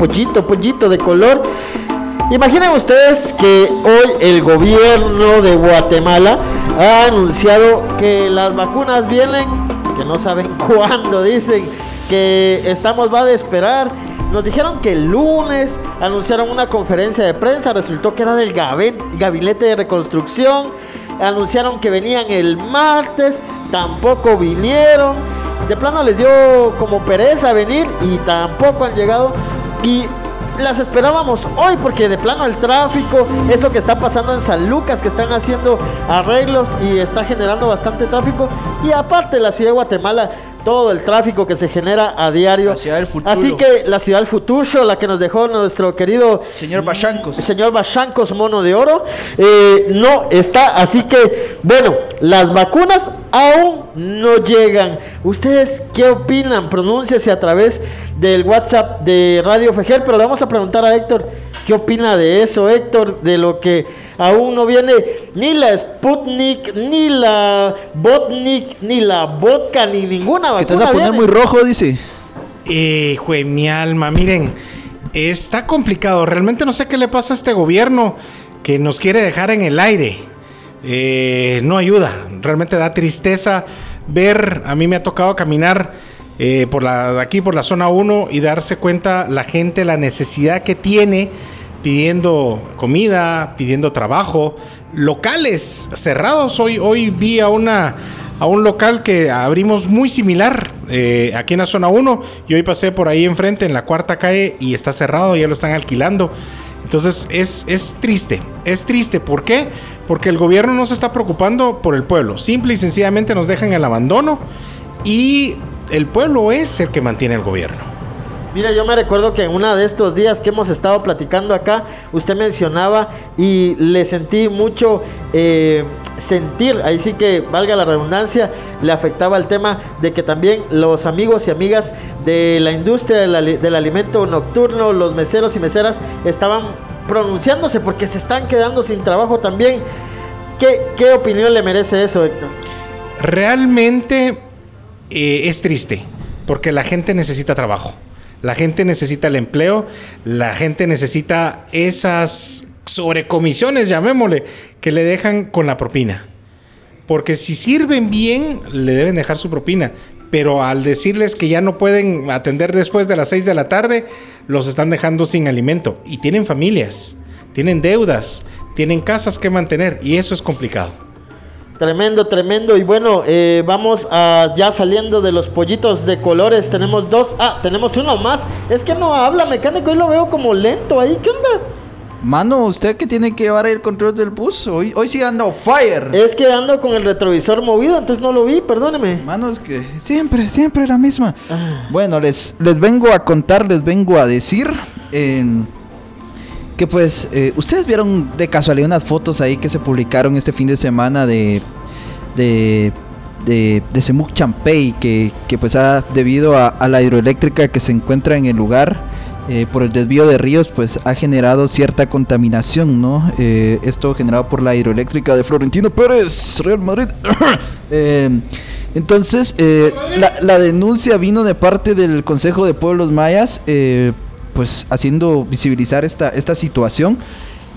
pollito, pollito de color. Imaginen ustedes que hoy el gobierno de Guatemala ha anunciado que las vacunas vienen, que no saben cuándo, dicen que estamos va de esperar. Nos dijeron que el lunes anunciaron una conferencia de prensa, resultó que era del gabinete de reconstrucción, anunciaron que venían el martes, tampoco vinieron, de plano les dio como pereza venir y tampoco han llegado. Y las esperábamos hoy porque de plano el tráfico, eso que está pasando en San Lucas, que están haciendo arreglos y está generando bastante tráfico. Y aparte la ciudad de Guatemala, todo el tráfico que se genera a diario. Así que la ciudad del futuro, la que nos dejó nuestro querido señor Bachancos, señor Bachancos Mono de Oro, eh, no está. Así que, bueno, las vacunas aún no llegan. ¿Ustedes qué opinan? Pronúnciese a través del WhatsApp de Radio Fejer, pero le vamos a preguntar a Héctor. ¿Qué opina de eso, Héctor? De lo que aún no viene ni la Sputnik, ni la Botnik, ni la Vodka, ni ninguna Que te vas a poner viene. muy rojo, dice. Eh, jue, mi alma, miren, está complicado. Realmente no sé qué le pasa a este gobierno que nos quiere dejar en el aire. Eh, no ayuda, realmente da tristeza ver, a mí me ha tocado caminar eh, por la, aquí por la zona 1 y darse cuenta la gente la necesidad que tiene pidiendo comida, pidiendo trabajo, locales cerrados. Hoy, hoy vi a una a un local que abrimos muy similar eh, aquí en la zona 1 y hoy pasé por ahí enfrente en la cuarta calle y está cerrado, ya lo están alquilando. Entonces es, es triste, es triste. ¿Por qué? Porque el gobierno no se está preocupando por el pueblo. Simple y sencillamente nos dejan el abandono y el pueblo es el que mantiene el gobierno. Mira, yo me recuerdo que en uno de estos días que hemos estado platicando acá, usted mencionaba y le sentí mucho eh, sentir, ahí sí que valga la redundancia, le afectaba el tema de que también los amigos y amigas de la industria del, ali- del alimento nocturno, los meseros y meseras, estaban pronunciándose porque se están quedando sin trabajo también. ¿Qué, qué opinión le merece eso, Héctor? Realmente eh, es triste porque la gente necesita trabajo. La gente necesita el empleo, la gente necesita esas sobrecomisiones, llamémosle, que le dejan con la propina. Porque si sirven bien, le deben dejar su propina. Pero al decirles que ya no pueden atender después de las 6 de la tarde, los están dejando sin alimento. Y tienen familias, tienen deudas, tienen casas que mantener. Y eso es complicado. Tremendo, tremendo. Y bueno, eh, vamos a ya saliendo de los pollitos de colores. Tenemos dos. Ah, tenemos uno más. Es que no habla mecánico y lo veo como lento ahí. ¿Qué onda? Mano, usted que tiene que llevar el control del bus, hoy, hoy sí anda on fire. Es que ando con el retrovisor movido, entonces no lo vi, perdóneme. Mano, es que siempre, siempre la misma. Bueno, les, les vengo a contar, les vengo a decir eh, que pues eh, ustedes vieron de casualidad unas fotos ahí que se publicaron este fin de semana de de de, de Semuc Champey que, que pues ha debido a, la hidroeléctrica que se encuentra en el lugar eh, por el desvío de ríos pues ha generado cierta contaminación no Eh, esto generado por la hidroeléctrica de Florentino Pérez Real Madrid. Eh, entonces eh, la, la denuncia vino de parte del Consejo de Pueblos Mayas pues haciendo visibilizar esta, esta situación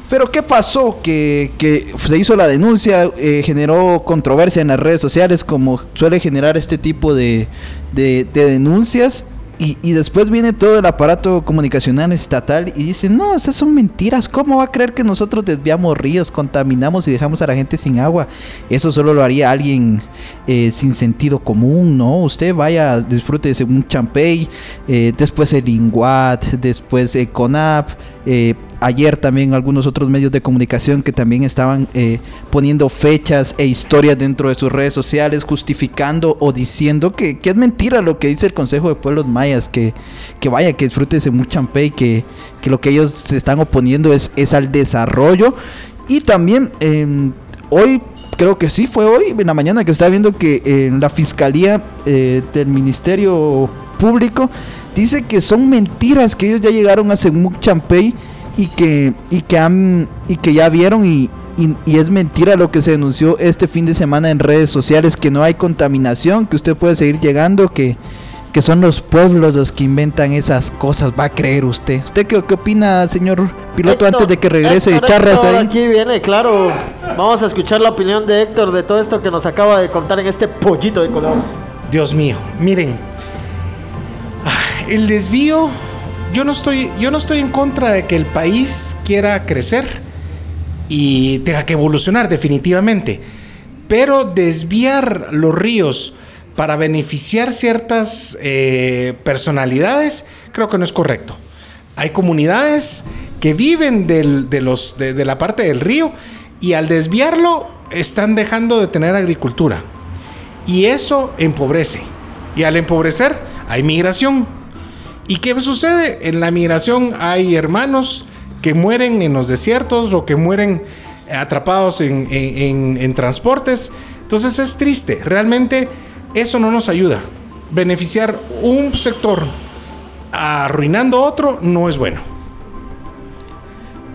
pero ¿qué pasó? Que, que se hizo la denuncia, eh, generó controversia en las redes sociales, como suele generar este tipo de, de- de denuncias. Y, y después viene todo el aparato comunicacional estatal y dice, no, esas son mentiras. ¿Cómo va a creer que nosotros desviamos ríos, contaminamos y dejamos a la gente sin agua? Eso solo lo haría alguien eh, sin sentido común, ¿no? Usted vaya, disfrute de un champey, eh, después el Inguat, después el CONAP, eh, ayer también algunos otros medios de comunicación que también estaban eh, poniendo fechas e historias dentro de sus redes sociales justificando o diciendo que, que es mentira lo que dice el Consejo de Pueblos Mayas, que, que vaya, que disfrute ese Muchampey, que, que lo que ellos se están oponiendo es, es al desarrollo. Y también em, hoy, creo que sí fue hoy, en la mañana que estaba viendo que en la Fiscalía eh, del Ministerio Público dice que son mentiras, que ellos ya llegaron a Semuc Champey y que, y que han y que ya vieron y, y- y es mentira lo que se denunció este fin de semana en redes sociales, que no hay contaminación, que usted puede seguir llegando, que, que son los pueblos los que inventan esas cosas, va a creer usted. ¿Usted qué, qué opina, señor piloto, Héctor, antes de que regrese Héctor, charras Héctor, ahí? Aquí viene, claro. Vamos a escuchar la opinión de Héctor de todo esto que nos acaba de contar en este pollito de color. Dios mío, miren. ah, El desvío, yo no estoy, yo no estoy en contra de que el país quiera crecer y tenga que evolucionar definitivamente. Pero desviar los ríos para beneficiar ciertas eh, personalidades, creo que no es correcto. Hay comunidades que viven del- de, los, de- de la parte del río y al desviarlo están dejando de tener agricultura. Y eso empobrece. Y al empobrecer hay migración. ¿Y qué sucede? En la migración hay hermanos que mueren en los desiertos o que mueren atrapados en, en- transportes. Entonces es triste. Realmente eso no nos ayuda. Beneficiar un sector arruinando otro no es bueno.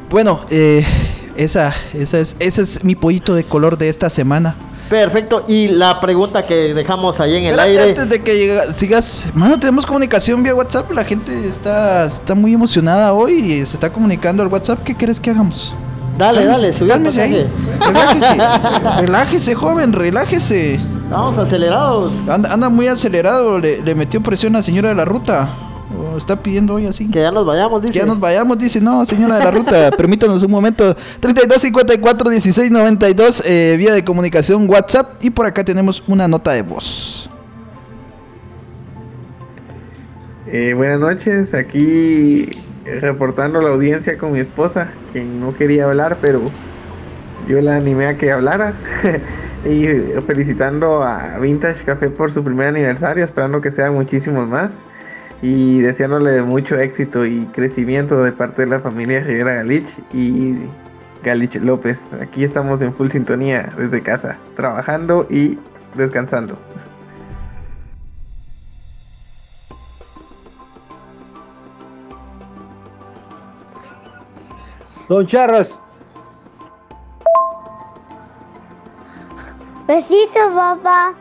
Bueno, eh, esa, esa es, ese es mi pollito de color de esta semana. Perfecto. Y la pregunta que dejamos ahí en el Espérate, aire. antes de que llega- sigas, mano, tenemos comunicación vía WhatsApp. La gente está, está muy emocionada hoy y se está comunicando al WhatsApp. ¿Qué quieres que hagamos? Dale, Cálmese, dale, subí cálmese ahí. Relájese, relájese, joven, relájese. Vamos acelerados. Anda, anda muy acelerado, le, le metió presión a la señora de la ruta. Está pidiendo hoy así. Que ya nos vayamos, dice. Que ya nos vayamos, dice, no, señora de la ruta, permítanos un momento. 32 54 16 92, eh, vía de comunicación WhatsApp. Y por acá tenemos una nota de voz. Eh, buenas noches, aquí reportando la audiencia con mi esposa, quien no quería hablar, pero yo la animé a que hablara. y felicitando a Vintage Café por su primer aniversario, esperando que sean muchísimos más. Y deseándole mucho éxito y crecimiento de parte de la familia Rivera Galich y Galich López. Aquí estamos en full sintonía desde casa, trabajando y descansando. Don Charras. Besito, papá.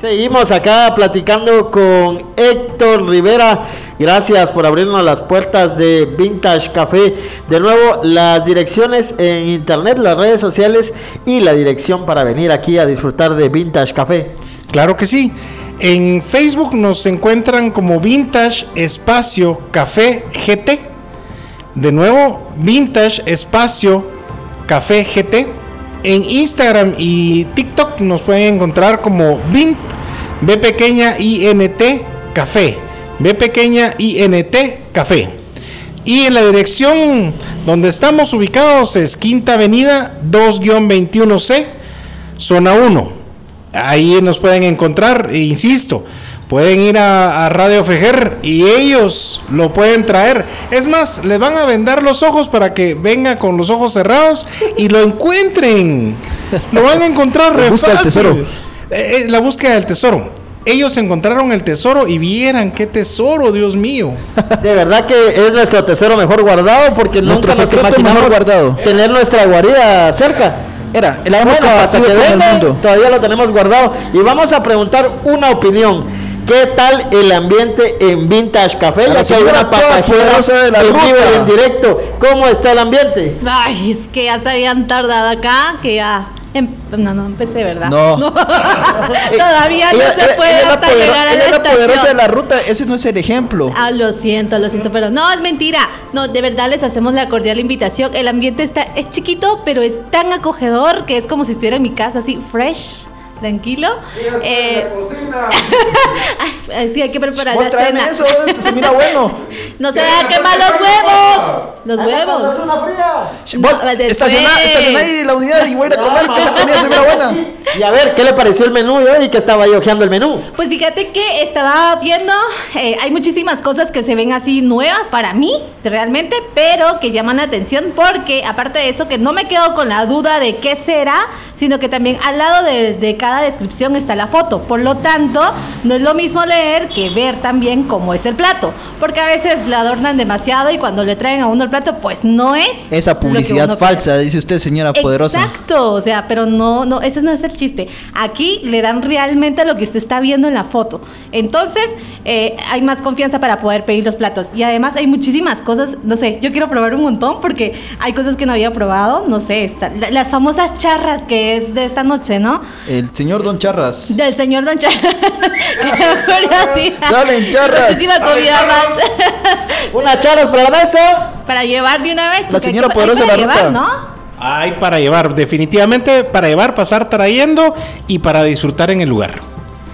Seguimos acá platicando con Héctor Rivera. Gracias por abrirnos las puertas de Vintage Café. De nuevo, las direcciones en internet, las redes sociales y la dirección para venir aquí a disfrutar de Vintage Café. Claro que sí. En Facebook nos encuentran como Vintage Espacio Café GT. De nuevo, Vintage Espacio Café GT. En Instagram y TikTok nos pueden encontrar como Vint B pequeña INT Café. B pequeña INT Café. Y en la dirección donde estamos ubicados es Quinta Avenida 2-21C, zona 1. Ahí nos pueden encontrar, e insisto, pueden ir a, a Radio Fejer y ellos lo pueden traer. Es más, les van a vendar los ojos para que venga con los ojos cerrados y lo encuentren. Lo van a encontrar. La búsqueda del tesoro. Eh, eh, la búsqueda del tesoro. Ellos encontraron el tesoro y vieran qué tesoro, Dios mío. De verdad que es nuestro tesoro mejor guardado porque Nuestro nunca nos secreto mejor imaginamos guardado. tener nuestra guarida cerca. Era, la hemos Bueno, hasta compartido que con el mundo. todavía lo tenemos guardado. Y vamos a preguntar una opinión. ¿Qué tal el ambiente en Vintage Café? La Ya que hay una pasajera de la en vivo en directo. ¿Cómo está el ambiente? Ay, es que ya se habían tardado acá, que ya... em- no, no empecé, ¿verdad? No. Todavía no se puede ella hasta llegar a ella la es la poderosa de estación. la ruta, ese no es el ejemplo. Ah, lo siento, lo siento, pero no, es mentira. No, de verdad les hacemos la cordial invitación. El ambiente está, es chiquito, pero es tan acogedor que es como si estuviera en mi casa, así, fresh, tranquilo. Eh, sí, hay que preparar Vos la cena. eso, este se mira bueno. No se vayan a quemar los huevos. Los huevos. Vos, después. estaciona, estaciona ahí la unidad y voy a ir a comer, que esa comida se mira buena. Y a ver, ¿qué le pareció el menú? Vi que estaba ahí hojeando el menú. Pues fíjate que estaba viendo, eh, hay muchísimas cosas que se ven así nuevas para mí, realmente, pero que llaman la atención porque aparte de eso, que no me quedo con la duda de qué será, sino que también al lado de, de cada cada descripción está la foto. Por lo tanto, no es lo mismo leer que ver también cómo es el plato. Porque a veces le adornan demasiado y cuando le traen a uno el plato, pues no es. Esa publicidad falsa, dice usted, señora poderosa. Exacto, o sea, pero no, no, ese no es el chiste. Aquí le dan realmente lo que usted está viendo en la foto. Entonces, eh, hay más confianza para poder pedir los platos. Y además hay muchísimas cosas, no sé, yo quiero probar un montón porque hay cosas que no había probado, no sé, esta- la- las famosas charras que es de esta noche, ¿no? El señor Don Charras. Del señor Don Charras. así. Dale, charras. Muchísima comida más. Una charra para la mesa. Para llevar de una vez. porque señora hay que- poderosa la llevar, ruta. ¿no? Hay para llevar, definitivamente para llevar, pasar trayendo y para disfrutar en el lugar.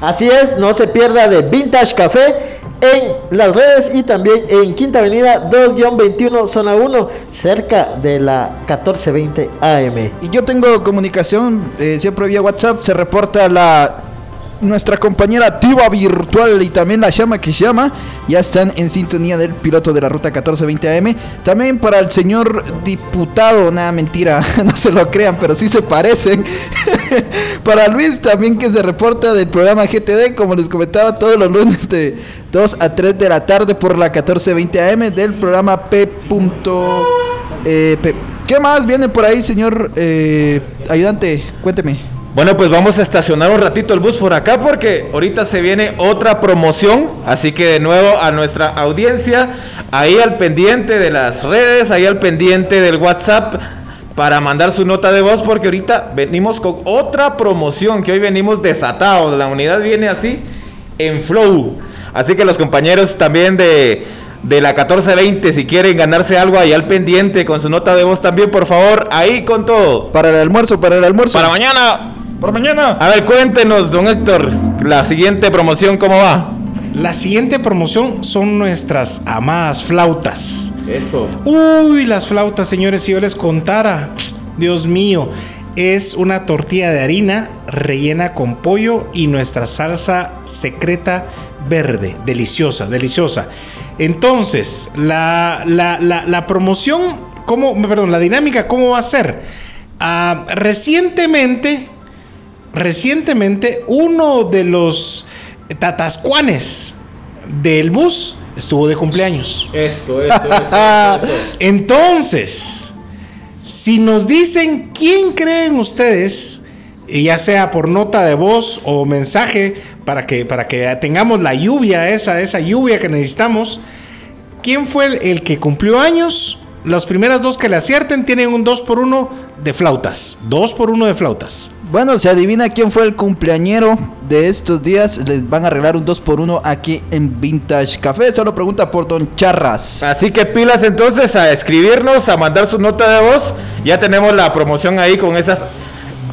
Así es, no se pierda de Vintage Café en las redes y también en Quinta Avenida 2-21 Zona 1, cerca de la 1420 AM. Y yo tengo comunicación, eh, siempre vía WhatsApp, se reporta la nuestra compañera Diva Virtual y también la llama que llama, ya están en sintonía del piloto de la ruta 1420 AM. También para el señor diputado, nada mentira, no se lo crean, pero sí se parecen. para Luis también que se reporta del programa GTD, como les comentaba, todos los lunes de 2 a 3 de la tarde por la 1420 AM del programa P. eh, P. ¿Qué más viene por ahí, señor eh, ayudante? Cuénteme. Bueno, pues vamos a estacionar un ratito el bus por acá porque ahorita se viene otra promoción. Así que de nuevo a nuestra audiencia, ahí al pendiente de las redes, ahí al pendiente del WhatsApp para mandar su nota de voz porque ahorita venimos con otra promoción que hoy venimos desatados. La unidad viene así en flow. Así que los compañeros también de, de la 1420, si quieren ganarse algo ahí al pendiente con su nota de voz también, por favor, ahí con todo. Para el almuerzo, para el almuerzo. Para mañana. Para mañana. A ver, cuéntenos, don Héctor, la siguiente promoción, ¿cómo va? La siguiente promoción son nuestras amadas flautas. Eso. Uy, las flautas, señores, si yo les contara, Dios mío, es una tortilla de harina rellena con pollo y nuestra salsa secreta verde, deliciosa, deliciosa. Entonces, la, la- la- la promoción, ¿cómo, perdón, la dinámica, ¿cómo va a ser? Ah, recientemente, recientemente, uno de los tatascuanes del bus estuvo de cumpleaños. Eso, eso, eso. Entonces, si nos dicen quién creen ustedes, ya sea por nota de voz o mensaje, para que, para que tengamos la lluvia, esa, esa lluvia que necesitamos, ¿quién fue el, el que cumplió años? Las primeras dos que le acierten tienen un 2 por 1 de flautas. 2 por 1 de flautas. Bueno, se adivina quién fue el cumpleañero de estos días. Les van a arreglar un 2x1 aquí en Vintage Café. Solo pregunta por Don Charras. Así que pilas entonces a escribirnos, a mandar su nota de voz. Ya tenemos la promoción ahí con esas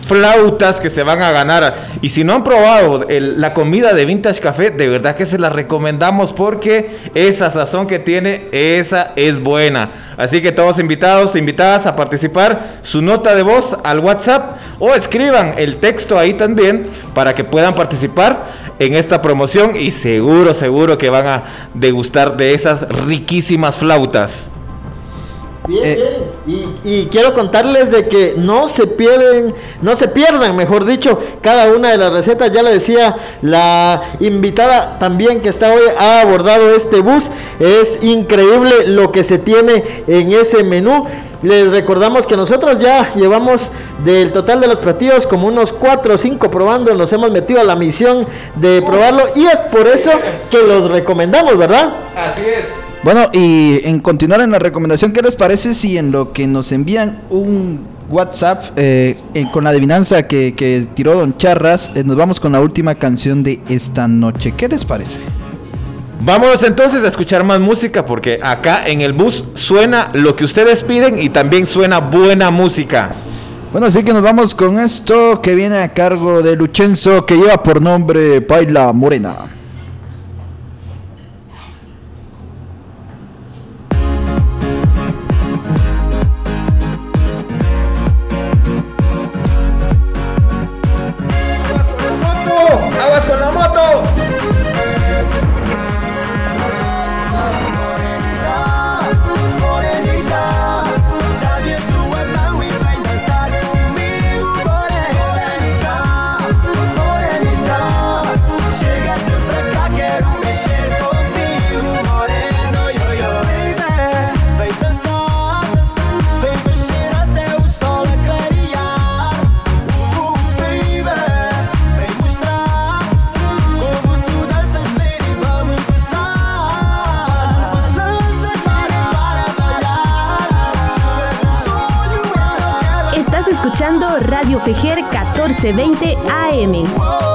flautas que se van a ganar. Y si no han probado la comida de Vintage Café, de verdad que se la recomendamos porque esa sazón que tiene, esa es buena. Así que todos invitados, invitadas a participar, su nota de voz al WhatsApp o escriban el texto ahí también para que puedan participar en esta promoción y seguro, seguro que van a degustar de esas riquísimas flautas. Bien, Eh. bien. Y, y quiero contarles de que no se pierden, no se pierdan, mejor dicho, cada una de las recetas. Ya lo decía la invitada también que está hoy ha abordado este bus. Es increíble lo que se tiene en ese menú. Les recordamos que nosotros ya llevamos del total de los platillos como unos 4 o 5 probando. Nos hemos metido a la misión de probarlo y es por eso que los recomendamos, ¿verdad? Así es. Bueno, y en continuar en la recomendación, ¿qué les parece si en lo que nos envían un WhatsApp eh, eh, con la adivinanza que, que tiró Don Charras, eh, nos vamos con la última canción de esta noche? ¿Qué les parece? Vámonos entonces a escuchar más música porque acá en el bus suena lo que ustedes piden y también suena buena música. Bueno, así que nos vamos con esto que viene a cargo de Luchenzo, que lleva por nombre Paila Morena. 1520 AM.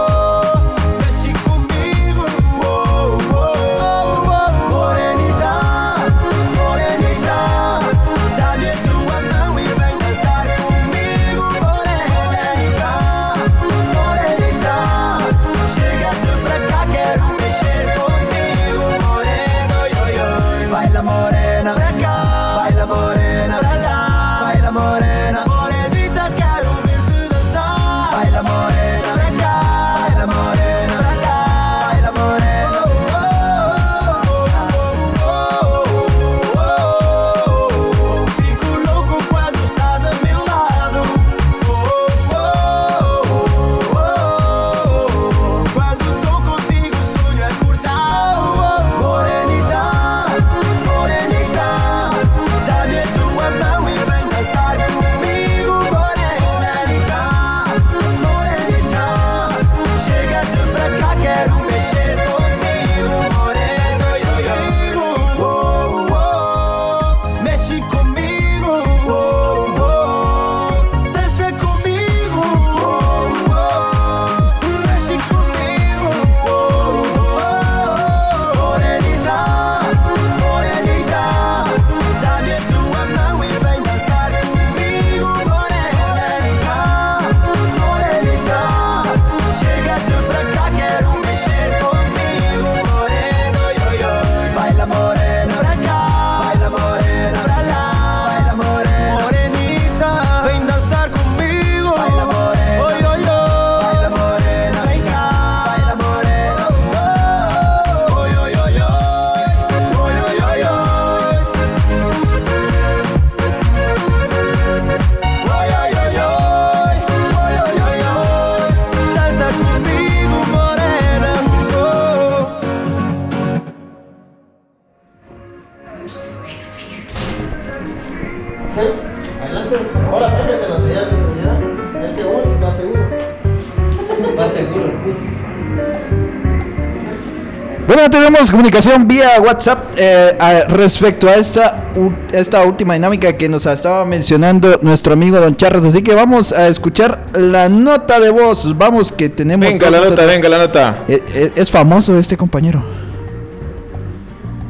Bueno, tenemos comunicación vía WhatsApp eh, a- respecto a esta, u- esta última dinámica que nos estaba mencionando nuestro amigo Don Charras. Así que vamos a escuchar la nota de voz. Vamos, que tenemos. Venga la nota, venga la nota. Eh, eh, es famoso este compañero.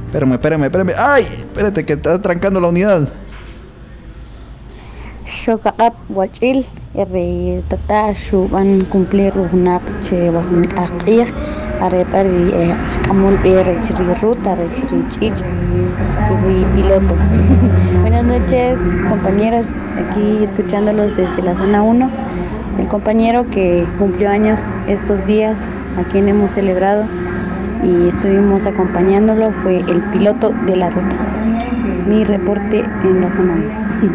Espérame, espérame, espérame. ¡Ay! Espérate, que está trancando la unidad. Shokaqap wach'il ri tata shuban cumplir una che bahun aqia are pari eh, kamul bere chiri ruta re chiri chich ri piloto. Buenas noches compañeros, aquí escuchándolos desde la zona 1. El compañero que cumplió años estos días, a quien hemos celebrado y estuvimos acompañándolo fue el piloto de la ruta. Así que mi reporte en la zona 1.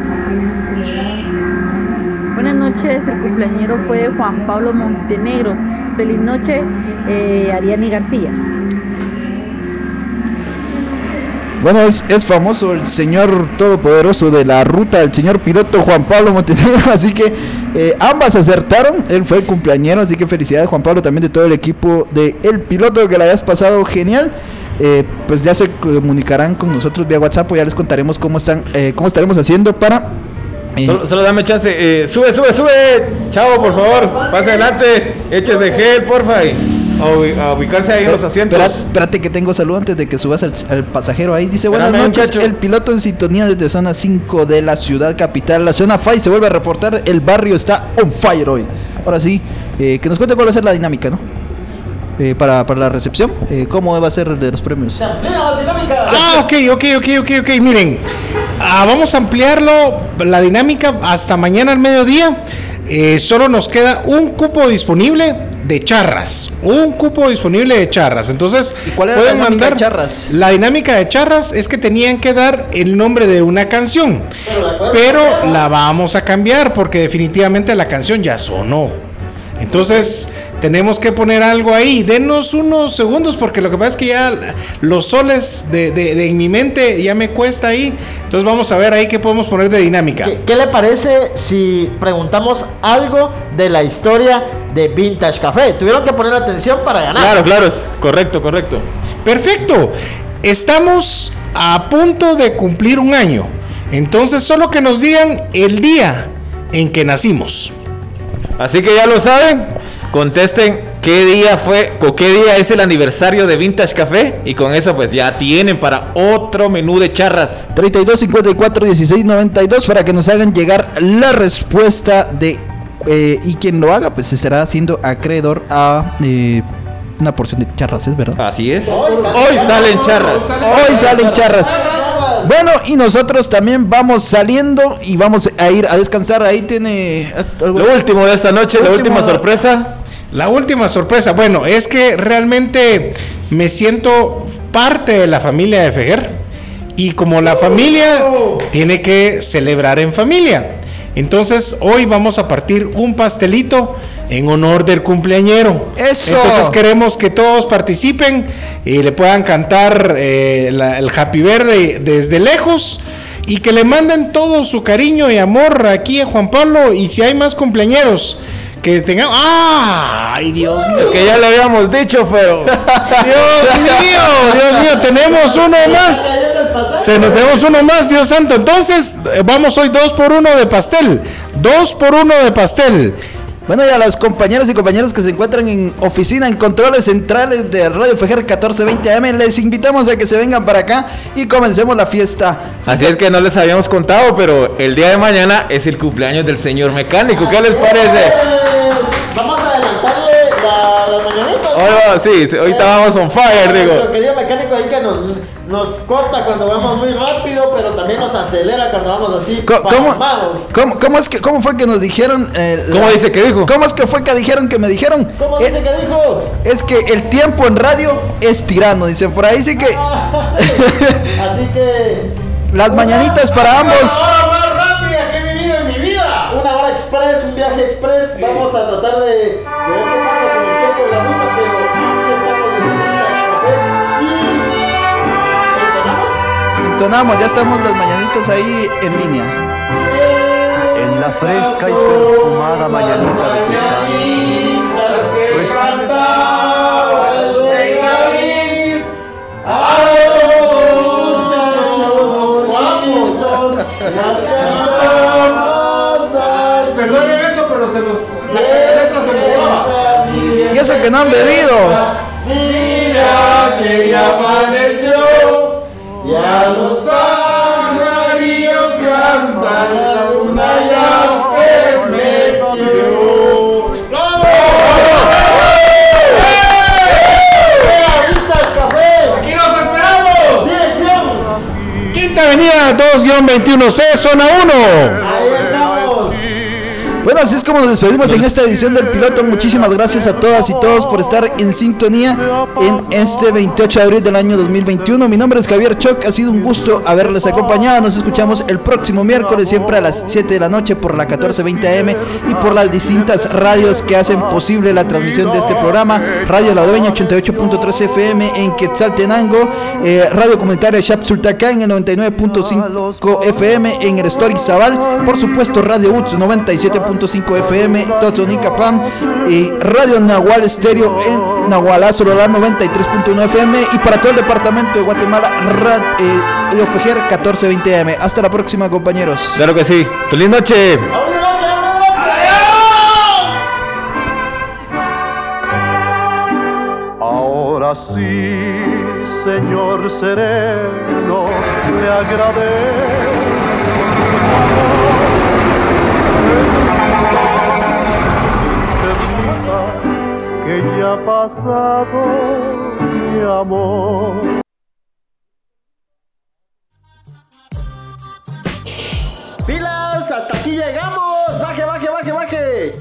Buenas noches, el cumpleañero fue Juan Pablo Montenegro. Feliz noche, eh, Ariani García. Bueno, es, es famoso el señor todopoderoso de la ruta, el señor piloto Juan Pablo Montenegro. Así que eh, ambas acertaron. Él fue el cumpleañero, así que felicidades Juan Pablo también de todo el equipo de El Piloto, que la hayas pasado genial. Eh, pues ya se comunicarán con nosotros vía WhatsApp o ya les contaremos cómo están, eh, cómo estaremos haciendo para eh, Solo, solo dame chance. eh, sube, sube, sube. Chavo, por favor. Pase adelante. Échese gel, porfa. A, ubi- a ubicarse ahí en los asientos. Espérate que tengo salud antes de que subas al, al pasajero ahí. Dice, buenas Espérame, noches, muchacho. el piloto en sintonía desde zona 5 de la ciudad capital. La zona FAI se vuelve a reportar, el barrio está on fire hoy. Ahora sí, eh, que nos cuente cuál va a ser la dinámica, ¿no? Eh, para, para la recepción, eh, cómo va a ser de los premios. Ah, ok, ok, ok, ok, ok. Miren, ah, vamos a ampliarlo, la dinámica hasta mañana al mediodía. Eh, solo nos queda un cupo disponible de charras. Un cupo disponible de charras. Entonces, cuál era la dinámica de charras? La dinámica de charras es que tenían que dar el nombre de una canción. Pero la vamos a cambiar porque definitivamente la canción ya sonó. Entonces, tenemos que poner algo ahí. Denos unos segundos porque lo que pasa es que ya los soles de, de- de en mi mente ya me cuesta ahí. Entonces, vamos a ver ahí qué podemos poner de dinámica. ¿Qué, qué le parece si preguntamos algo de la historia de Vintage Café? Tuvieron que poner atención para ganar. Claro, claro. es Correcto, correcto. Perfecto. Estamos a punto de cumplir un año. Entonces, solo que nos digan el día en que nacimos. Así que ya lo saben, contesten qué día fue o qué día es el aniversario de Vintage Café y con eso pues ya tienen para otro menú de charras. 32 54 16 92 para que nos hagan llegar la respuesta de eh, y quien lo haga pues se será haciendo acreedor a eh, una porción de charras, es verdad. Así es. Hoy salen charras. Hoy salen charras. Bueno, y nosotros también vamos saliendo y vamos a ir a descansar. Ahí tiene algo- Lo último de esta noche, la última sorpresa. La última sorpresa, bueno, es que realmente me siento parte de la familia de Fejer y como la familia tiene que celebrar en familia. Entonces hoy vamos a partir un pastelito en honor del cumpleañero. ¡Eso! Entonces queremos que todos participen y le puedan cantar eh, la- el Happy Verde desde lejos y que le manden todo su cariño y amor aquí a Juan Pablo y si hay más cumpleañeros que tengan... ¡Ah! ¡Ay, Dios mío! Es que ya le habíamos dicho, pero. Dios mío, Dios mío, tenemos uno más. Se nos tenemos uno más, Dios santo. Entonces, eh, vamos hoy dos por uno de pastel. Dos por uno de pastel. Bueno, y a las compañeras y compañeros que se encuentran en oficina, en controles centrales de Radio Fejer 1420 AM, les invitamos a que se vengan para acá y comencemos la fiesta. Así es que no les habíamos contado, pero el día de mañana es el cumpleaños del señor mecánico. ¿Qué les parece? Vamos a adelantarle la, la mañanita. Hoy va- sí, sí, ahorita vamos on fire, Nuestro digo. querido mecánico ahí que nos, nos corta cuando vamos muy rápido, pero también nos acelera cuando vamos así. ¿Cómo, cómo, cómo es que, ¿Cómo fue que nos dijeron? eh, ¿Cómo dice que dijo? ¿Cómo es que fue que dijeron que me dijeron? ¿Cómo Eh, dice que dijo? es que el tiempo en radio es tirano, dicen por ahí, sí que Así que. las mañanitas para ambos. más rápida que he vivido en mi vida! Una hora express, un viaje express. Vamos a tratar de, Ya estamos las mañanitas ahí en línea. En la fresca y perfumada mañanita de Mañanitas que Pues- cantaba el rey David. A los muchachos guapos las cantamos al Perdonen eso, pero se nos. La letra se nos va. Y eso que no han bebido. Mira que ya amaneció y a los pajarillos cantan la luna ya se metió. ¡Vintage Café! ¡Aquí nos esperamos! ¡Dirección! Quinta Avenida 2-21C, zona 1. Bueno, así es como nos despedimos en esta edición del piloto. Muchísimas gracias a todas y todos por estar en sintonía en este 28 de abril del año 2021. Mi nombre es Javier Choc. Ha sido un gusto haberles acompañado. Nos escuchamos el próximo miércoles, siempre a las 7 de la noche por la 1420 AM y por las distintas radios que hacen posible la transmisión de este programa. Radio La Dueña 88.3 FM en Quetzaltenango, eh, Radio Comunitaria Chapsultacán en el 99.5 FM en el Story Zabal, por supuesto Radio UTS 97.5 FM Totonicapam y Radio Nahual Estéreo en Nahualá, Sololá 93.1 FM y para todo el departamento de Guatemala Radio Fejer 1420 AM. Hasta la próxima compañeros. Claro que sí. ¡Feliz noche! Ahora sí, Señor sereno, le agradezco. Que ya ha pasado mi amor. ¡Pilas! ¡Hasta aquí llegamos! ¡Baje, baje, baje, baje!